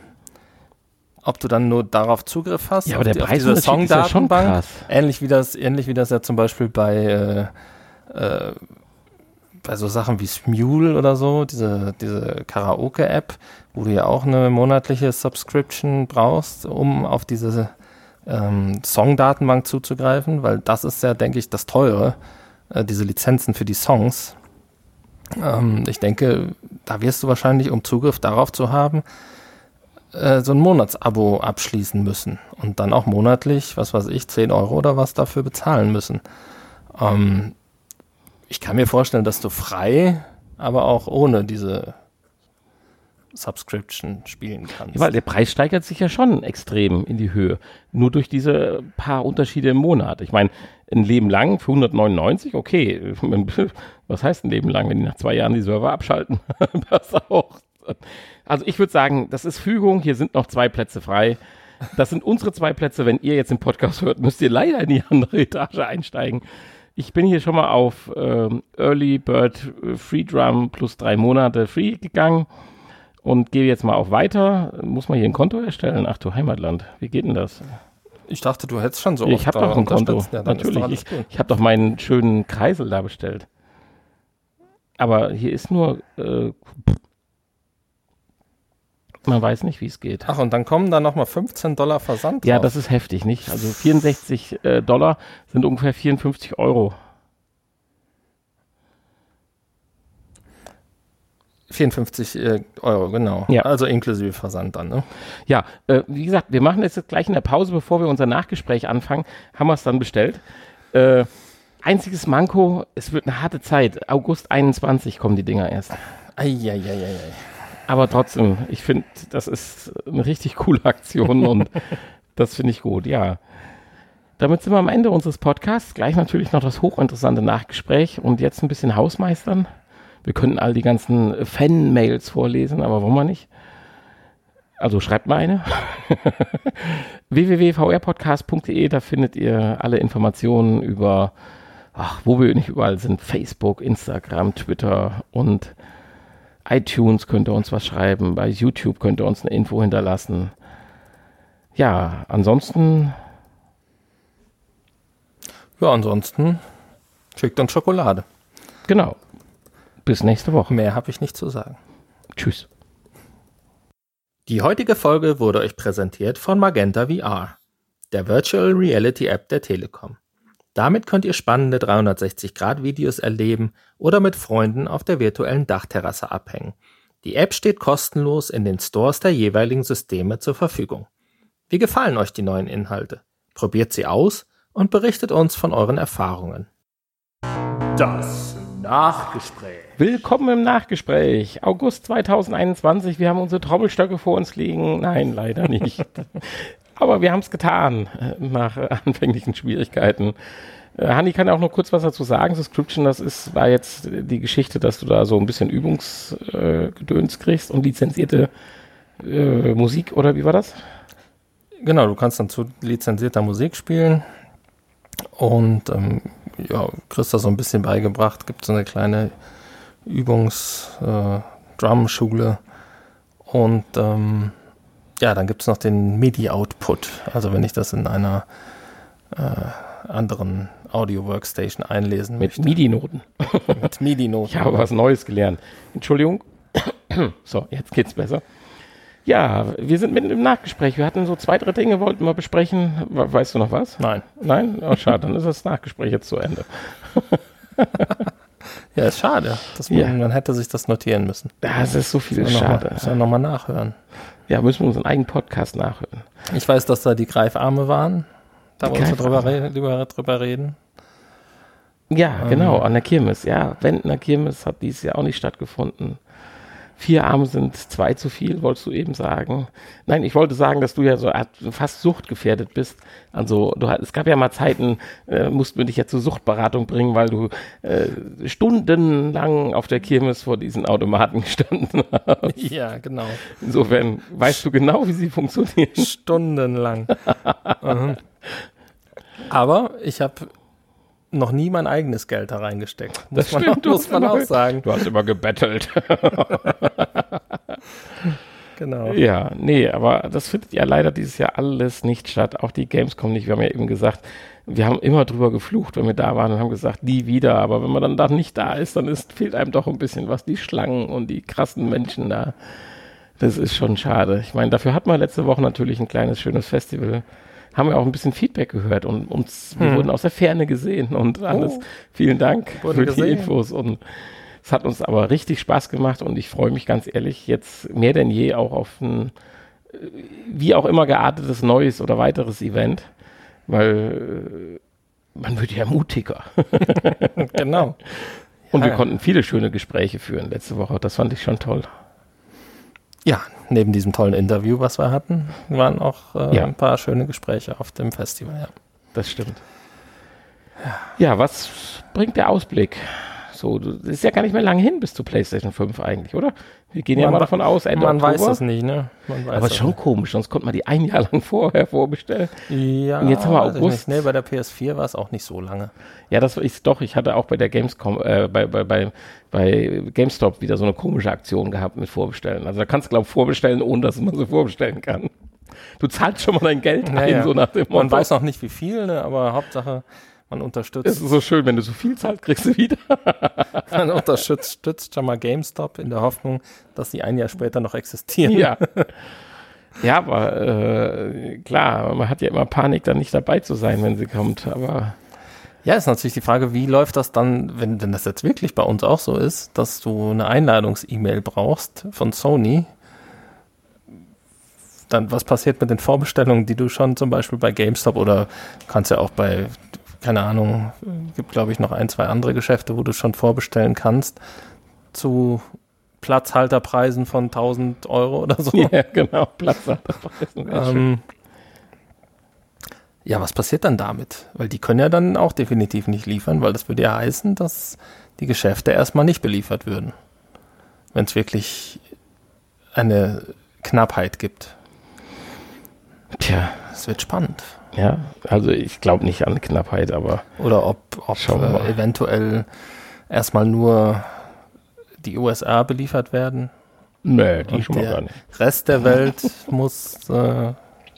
ob du dann nur darauf Zugriff hast, ja, aber der die, Preis Songdatenbank, ja ähnlich wie das, ähnlich wie das ja zum Beispiel bei äh, äh, bei so Sachen wie Smule oder so, diese, diese Karaoke-App, wo du ja auch eine monatliche Subscription brauchst, um auf diese ähm, Song-Datenbank zuzugreifen, weil das ist ja, denke ich, das Teure, äh, diese Lizenzen für die Songs. Ähm, ich denke, da wirst du wahrscheinlich, um Zugriff darauf zu haben, äh, so ein Monatsabo abschließen müssen und dann auch monatlich, was weiß ich, 10 Euro oder was dafür bezahlen müssen. Ähm, ich kann mir vorstellen, dass du frei, aber auch ohne diese Subscription spielen kannst. Ja, weil der Preis steigert sich ja schon extrem in die Höhe. Nur durch diese paar Unterschiede im Monat. Ich meine, ein Leben lang für 199, okay. Was heißt ein Leben lang, wenn die nach zwei Jahren die Server abschalten? das auch. Also ich würde sagen, das ist Fügung. Hier sind noch zwei Plätze frei. Das sind unsere zwei Plätze. Wenn ihr jetzt den Podcast hört, müsst ihr leider in die andere Etage einsteigen. Ich bin hier schon mal auf ähm, Early Bird Free Drum plus drei Monate Free gegangen und gehe jetzt mal auf Weiter. Muss man hier ein Konto erstellen? Ach du Heimatland, wie geht denn das? Ich dachte, du hättest schon so. Ich habe doch ein Konto. Ja, Natürlich. Ich, ich habe doch meinen schönen Kreisel da bestellt. Aber hier ist nur. Äh, Man weiß nicht, wie es geht. Ach, und dann kommen da nochmal 15 Dollar Versand Ja, drauf. das ist heftig, nicht? Also 64 äh, Dollar sind ungefähr 54 Euro. 54 äh, Euro, genau. Ja. Also inklusive Versand dann, ne? Ja, äh, wie gesagt, wir machen jetzt gleich in der Pause, bevor wir unser Nachgespräch anfangen, haben wir es dann bestellt. Äh, einziges Manko, es wird eine harte Zeit. August 21 kommen die Dinger erst. Eieieiei. Aber trotzdem, ich finde, das ist eine richtig coole Aktion und das finde ich gut, ja. Damit sind wir am Ende unseres Podcasts. Gleich natürlich noch das hochinteressante Nachgespräch und jetzt ein bisschen Hausmeistern. Wir könnten all die ganzen Fan-Mails vorlesen, aber wollen wir nicht. Also schreibt mal eine. www.vrpodcast.de, da findet ihr alle Informationen über, ach, wo wir nicht überall sind. Facebook, Instagram, Twitter und iTunes könnt ihr uns was schreiben. Bei YouTube könnt ihr uns eine Info hinterlassen. Ja, ansonsten, Ja, ansonsten schickt uns Schokolade. genau. Bis nächste Woche. Mehr habe ich nicht zu sagen. Tschüss. Die heutige Folge wurde euch präsentiert von Magenta VR, der Virtual Reality App der Telekom. Damit könnt ihr spannende 360-Grad-Videos erleben oder mit Freunden auf der virtuellen Dachterrasse abhängen. Die App steht kostenlos in den Stores der jeweiligen Systeme zur Verfügung. Wie gefallen euch die neuen Inhalte? Probiert sie aus und berichtet uns von euren Erfahrungen. Das Nachgespräch. Willkommen im Nachgespräch. August 2021. Wir haben unsere Trommelstöcke vor uns liegen. Nein, leider nicht. Aber wir haben es getan äh, nach äh, anfänglichen Schwierigkeiten. Äh, Hanni kann auch noch kurz was dazu sagen. Subscription, das ist, war jetzt die Geschichte, dass du da so ein bisschen Übungsgedöns kriegst und lizenzierte äh, Musik oder wie war das? Genau, du kannst dann zu lizenzierter Musik spielen und ähm, ja, kriegst da so ein bisschen beigebracht. Gibt so eine kleine Übungs-Drum-Schule und ähm, ja, dann gibt es noch den MIDI-Output. Also wenn ich das in einer äh, anderen Audio-Workstation einlesen Mit möchte. MIDI-Noten. Mit MIDI-Noten. Ich habe was Neues gelernt. Entschuldigung. So, jetzt geht's besser. Ja, wir sind mitten im Nachgespräch. Wir hatten so zwei, drei Dinge, wollten wir besprechen. We- Weißt du noch was? Nein. Nein? Oh, schade, dann ist das Nachgespräch jetzt zu Ende. Ja, ist schade. Dass man, Ja. man hätte sich das notieren müssen. Das ist so viel Muss schade. Muss ja nochmal nachhören. Ja, müssen wir unseren eigenen Podcast nachhören. Ich weiß, dass da die Greifarme waren. Da Die wollen wir drüber, re drüber, drüber reden. Ja, Ähm. genau, an der Kirmes. Ja, Wendner Kirmes hat dieses Jahr auch nicht stattgefunden. Vier Arme sind zwei zu viel, wolltest du eben sagen. Nein, ich wollte sagen, dass du ja so art- fast suchtgefährdet bist. Also du, es gab ja mal Zeiten, äh, mussten wir dich ja zur Suchtberatung bringen, weil du äh, stundenlang auf der Kirmes vor diesen Automaten gestanden hast. Ja, genau. Insofern weißt du genau, wie sie funktionieren. Stundenlang. mhm. Aber ich habe noch nie mein eigenes Geld da reingesteckt. Muss Das man, stimmt, auch, muss man auch sagen. Du hast immer gebettelt. Genau. Ja, nee, aber das findet ja leider dieses Jahr alles nicht statt. Auch die Gamescom nicht. Wir haben ja eben gesagt, wir haben immer drüber geflucht, wenn wir da waren und haben gesagt, nie wieder. Aber wenn man dann da nicht da ist, dann ist, fehlt einem doch ein bisschen was. Die Schlangen und die krassen Menschen da. Das ist schon schade. Ich meine, dafür hat man letzte Woche natürlich ein kleines, schönes Festival. Haben wir auch ein bisschen Feedback gehört und uns, wir Hm. wurden aus der Ferne gesehen und alles. Oh. Vielen Dank für gesehen. die Infos und es hat uns aber richtig Spaß gemacht und ich freue mich ganz ehrlich jetzt mehr denn je auch auf ein äh, wie auch immer geartetes neues oder weiteres Event, weil äh, man wird ja mutiger. genau. Und wir Ja. konnten viele schöne Gespräche führen letzte Woche. Das fand ich schon toll. Ja, neben diesem tollen Interview, was wir hatten, waren auch äh, Ja. ein paar schöne Gespräche auf dem Festival. Ja. Das stimmt. Ja, was bringt der Ausblick? So, das ist ja gar nicht mehr lange hin bis zu PlayStation 5 eigentlich, oder? Wir gehen ja Man mal wa- davon aus, Ende Man Oktober. weiß das nicht, ne? Aber schon komisch, sonst konnte man die ein Jahr lang vorher vorbestellen. nicht. Ja, Und jetzt haben wir August. Nicht. Nee, bei der PS4 war es auch nicht so lange. Ja, das ist doch, ich hatte auch bei der Gamescom, äh, bei, bei, bei, bei GameStop wieder so eine komische Aktion gehabt mit Vorbestellen. Also da kannst du, glaube ich, vorbestellen, ohne dass man so vorbestellen kann. Du zahlst schon mal dein Geld ein, Naja. so nach dem Motto. Man weiß noch nicht, wie viel, ne? aber Hauptsache, Man Es unterstützt, ist so schön, wenn du so viel zahlst, kriegst du wieder. man unterstützt stützt schon mal GameStop in der Hoffnung, dass sie ein Jahr später noch existieren. Ja. Ja, aber äh, klar, man hat ja immer Panik, dann nicht dabei zu sein, wenn sie kommt. Aber Ja, ist natürlich die Frage, wie läuft das dann, wenn, wenn das jetzt wirklich bei uns auch so ist, dass du eine Einladungs-E-Mail brauchst von Sony. Dann, was passiert mit den Vorbestellungen, die du schon zum Beispiel bei GameStop oder kannst ja auch bei, keine Ahnung, gibt glaube ich noch ein, zwei andere Geschäfte, wo du schon vorbestellen kannst, zu Platzhalterpreisen von 1000 Euro oder so. ja, genau, Platz hat das Ähm, ja, was passiert dann damit? Weil die können ja dann auch definitiv nicht liefern, weil das würde ja heißen, dass die Geschäfte erstmal nicht beliefert würden. Wenn es wirklich eine Knappheit gibt. Tja, Es wird spannend. Ja, also ich glaube nicht an Knappheit, aber Oder ob, ob äh, eventuell erstmal nur die USA beliefert werden. nö, die Und schon mal gar nicht. Rest der Welt muss äh,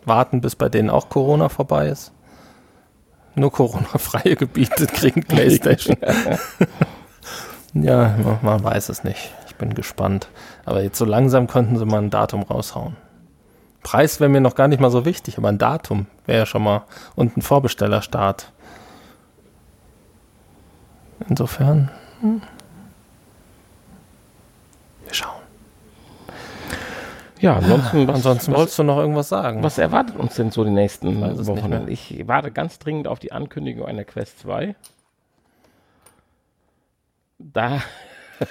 warten, bis bei denen auch Corona vorbei ist. Nur Corona-freie Gebiete kriegen Playstation. ja, man, man weiß es nicht. Ich bin gespannt. Aber jetzt so langsam könnten sie mal ein Datum raushauen. Preis wäre mir noch gar nicht mal so wichtig, aber ein Datum wäre ja schon mal und ein Vorbestellerstart. Insofern. hm. Wir schauen. Ja, ansonsten, was, Ansonsten was, wolltest du noch irgendwas sagen? was erwartet uns denn so die nächsten Wochen? Ich warte ganz dringend auf die Ankündigung einer Quest 2. Da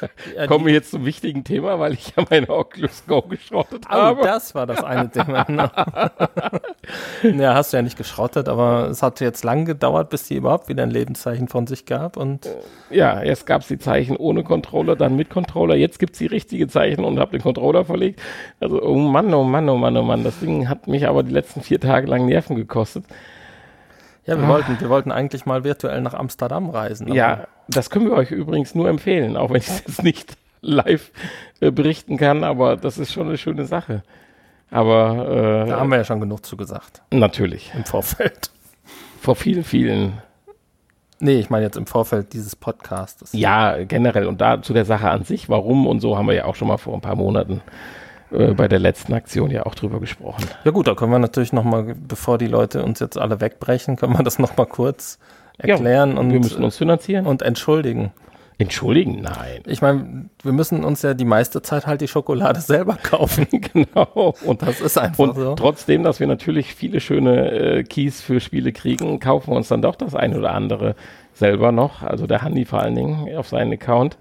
Ja, kommen wir jetzt zum wichtigen Thema, weil ich ja meine Oculus Go geschrottet Oh, habe. das war das eine Thema. genau. ja, hast du ja nicht geschrottet, aber es hat jetzt lang gedauert, bis die überhaupt wieder ein Lebenszeichen von sich gab. Und Ja, erst gab es die Zeichen ohne Controller, dann mit Controller. Jetzt gibt es die richtige Zeichen und habe den Controller verlegt. Also, oh Mann, oh Mann, oh Mann, oh Mann. Das Ding hat mich aber die letzten vier Tage lang Nerven gekostet. Ja, wir wollten, wir wollten eigentlich mal virtuell nach Amsterdam reisen. Ja, das können wir euch übrigens nur empfehlen, auch wenn ich es jetzt nicht live äh, berichten kann, aber das ist schon eine schöne Sache. Aber Da äh, haben wir ja schon genug zugesagt natürlich, im Vorfeld. vor vielen, vielen, Nee, ich meine jetzt im Vorfeld dieses Podcasts. ja, generell und da zu der Sache an sich, warum und so haben wir ja auch schon mal vor ein paar Monaten äh, bei der letzten Aktion ja auch drüber gesprochen. Ja gut, da können wir natürlich noch mal, bevor die Leute uns jetzt alle wegbrechen, können wir das noch mal kurz erklären und, wir müssen uns finanzieren. und entschuldigen. Entschuldigen, nein. Ich meine, wir müssen uns ja die meiste Zeit halt die Schokolade selber kaufen. genau. Und, Das ist einfach und so. trotzdem, dass wir natürlich viele schöne äh, Keys für Spiele kriegen, kaufen wir uns dann doch das ein oder andere selber noch. Also der Handy vor allen Dingen auf seinen Account.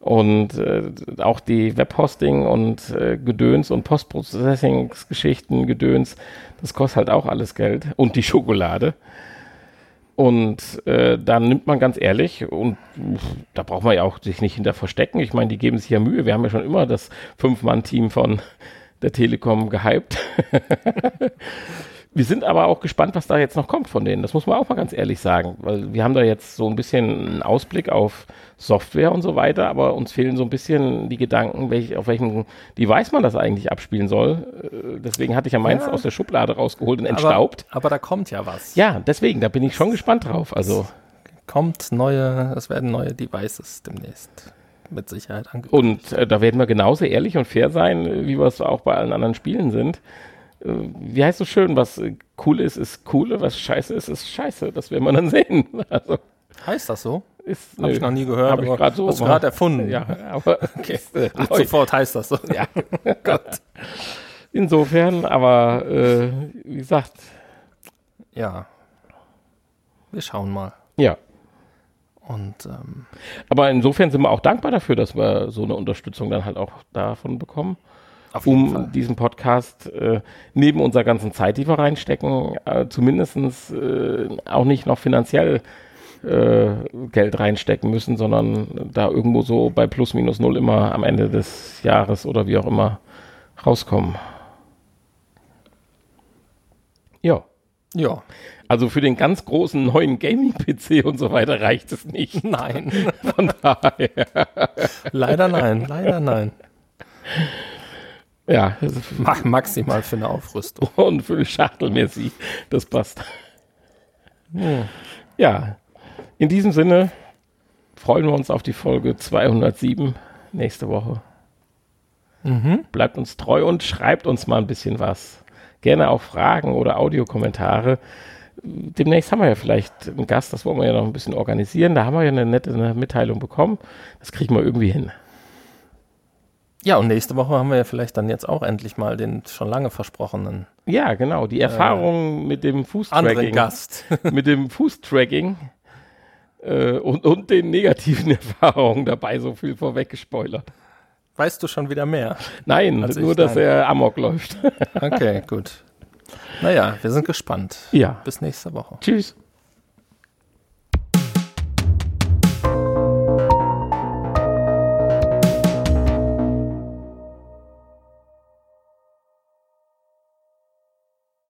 Und äh, auch die Webhosting und äh, Gedöns und Postprocessing-Geschichten, Gedöns, das kostet halt auch alles Geld. Und die Schokolade. Und äh, dann nimmt man ganz ehrlich, und da braucht man ja auch sich nicht hinter verstecken. Ich meine, die geben sich ja Mühe. Wir haben ja schon immer das Fünf-Mann-Team von der Telekom gehypt. wir sind aber auch gespannt, was da jetzt noch kommt von denen. Das muss man auch mal ganz ehrlich sagen, weil wir haben da jetzt so ein bisschen einen Ausblick auf Software und so weiter, aber uns fehlen so ein bisschen die Gedanken, welch, auf welchem Device man das eigentlich abspielen soll. Äh, Deswegen hatte ich ja meins Ja. aus der Schublade rausgeholt und entstaubt. Aber, aber da kommt ja was. Ja, deswegen, da bin ich schon gespannt drauf. Also, Kommt neue, es werden neue Devices demnächst mit Sicherheit angekündigt. und äh, da werden wir genauso ehrlich und fair sein, wie wir es auch bei allen anderen Spielen sind. Äh, wie heißt so schön, was äh, cool ist, ist cool, was scheiße ist, ist scheiße. Das werden wir dann sehen. Also, Heißt das so? ist, Habe ich noch nie gehört. Hab ich grad so hast gerade erfunden. Ja, aber Okay. ist, äh, neu. sofort heißt das so. Ja. Gott. Insofern, aber äh, wie gesagt, Ja. Wir schauen mal. ja. Und ähm, Aber insofern sind wir auch dankbar dafür, dass wir so eine Unterstützung dann halt auch davon bekommen. Um Fall. diesen Podcast äh, neben unserer ganzen Zeit, die wir reinstecken, äh, zumindestens äh, auch nicht noch finanziell äh, Geld reinstecken müssen, sondern da irgendwo so bei plus minus null immer am Ende des Jahres oder wie auch immer rauskommen. Ja. Ja. Also für den ganz großen neuen Gaming-PC und so weiter reicht es nicht. Nein. Von daher. leider nein. Leider nein. Ja, maximal für eine Aufrüstung. und für die Schachtel Messi. Das passt. Ja. In diesem Sinne freuen wir uns auf die Folge 207 nächste Woche. Mhm. Bleibt uns treu und schreibt uns mal ein bisschen was. Gerne auch Fragen oder Audiokommentare. Demnächst haben wir ja vielleicht einen Gast, das wollen wir ja noch ein bisschen organisieren. Da haben wir ja eine nette Mitteilung bekommen. Das kriegen wir irgendwie hin. Ja, und nächste Woche haben wir ja vielleicht dann jetzt auch endlich mal den schon lange versprochenen Ja, genau. Die Erfahrung mit dem Fußtracking. Gast. mit dem Fußtracking äh, und, und den negativen Erfahrungen dabei so viel vorweg gespoilert. weißt du schon wieder mehr? Nein, nur, dass er Amok läuft. Okay, gut. Naja, wir sind gespannt. ja. Bis nächste Woche. Tschüss.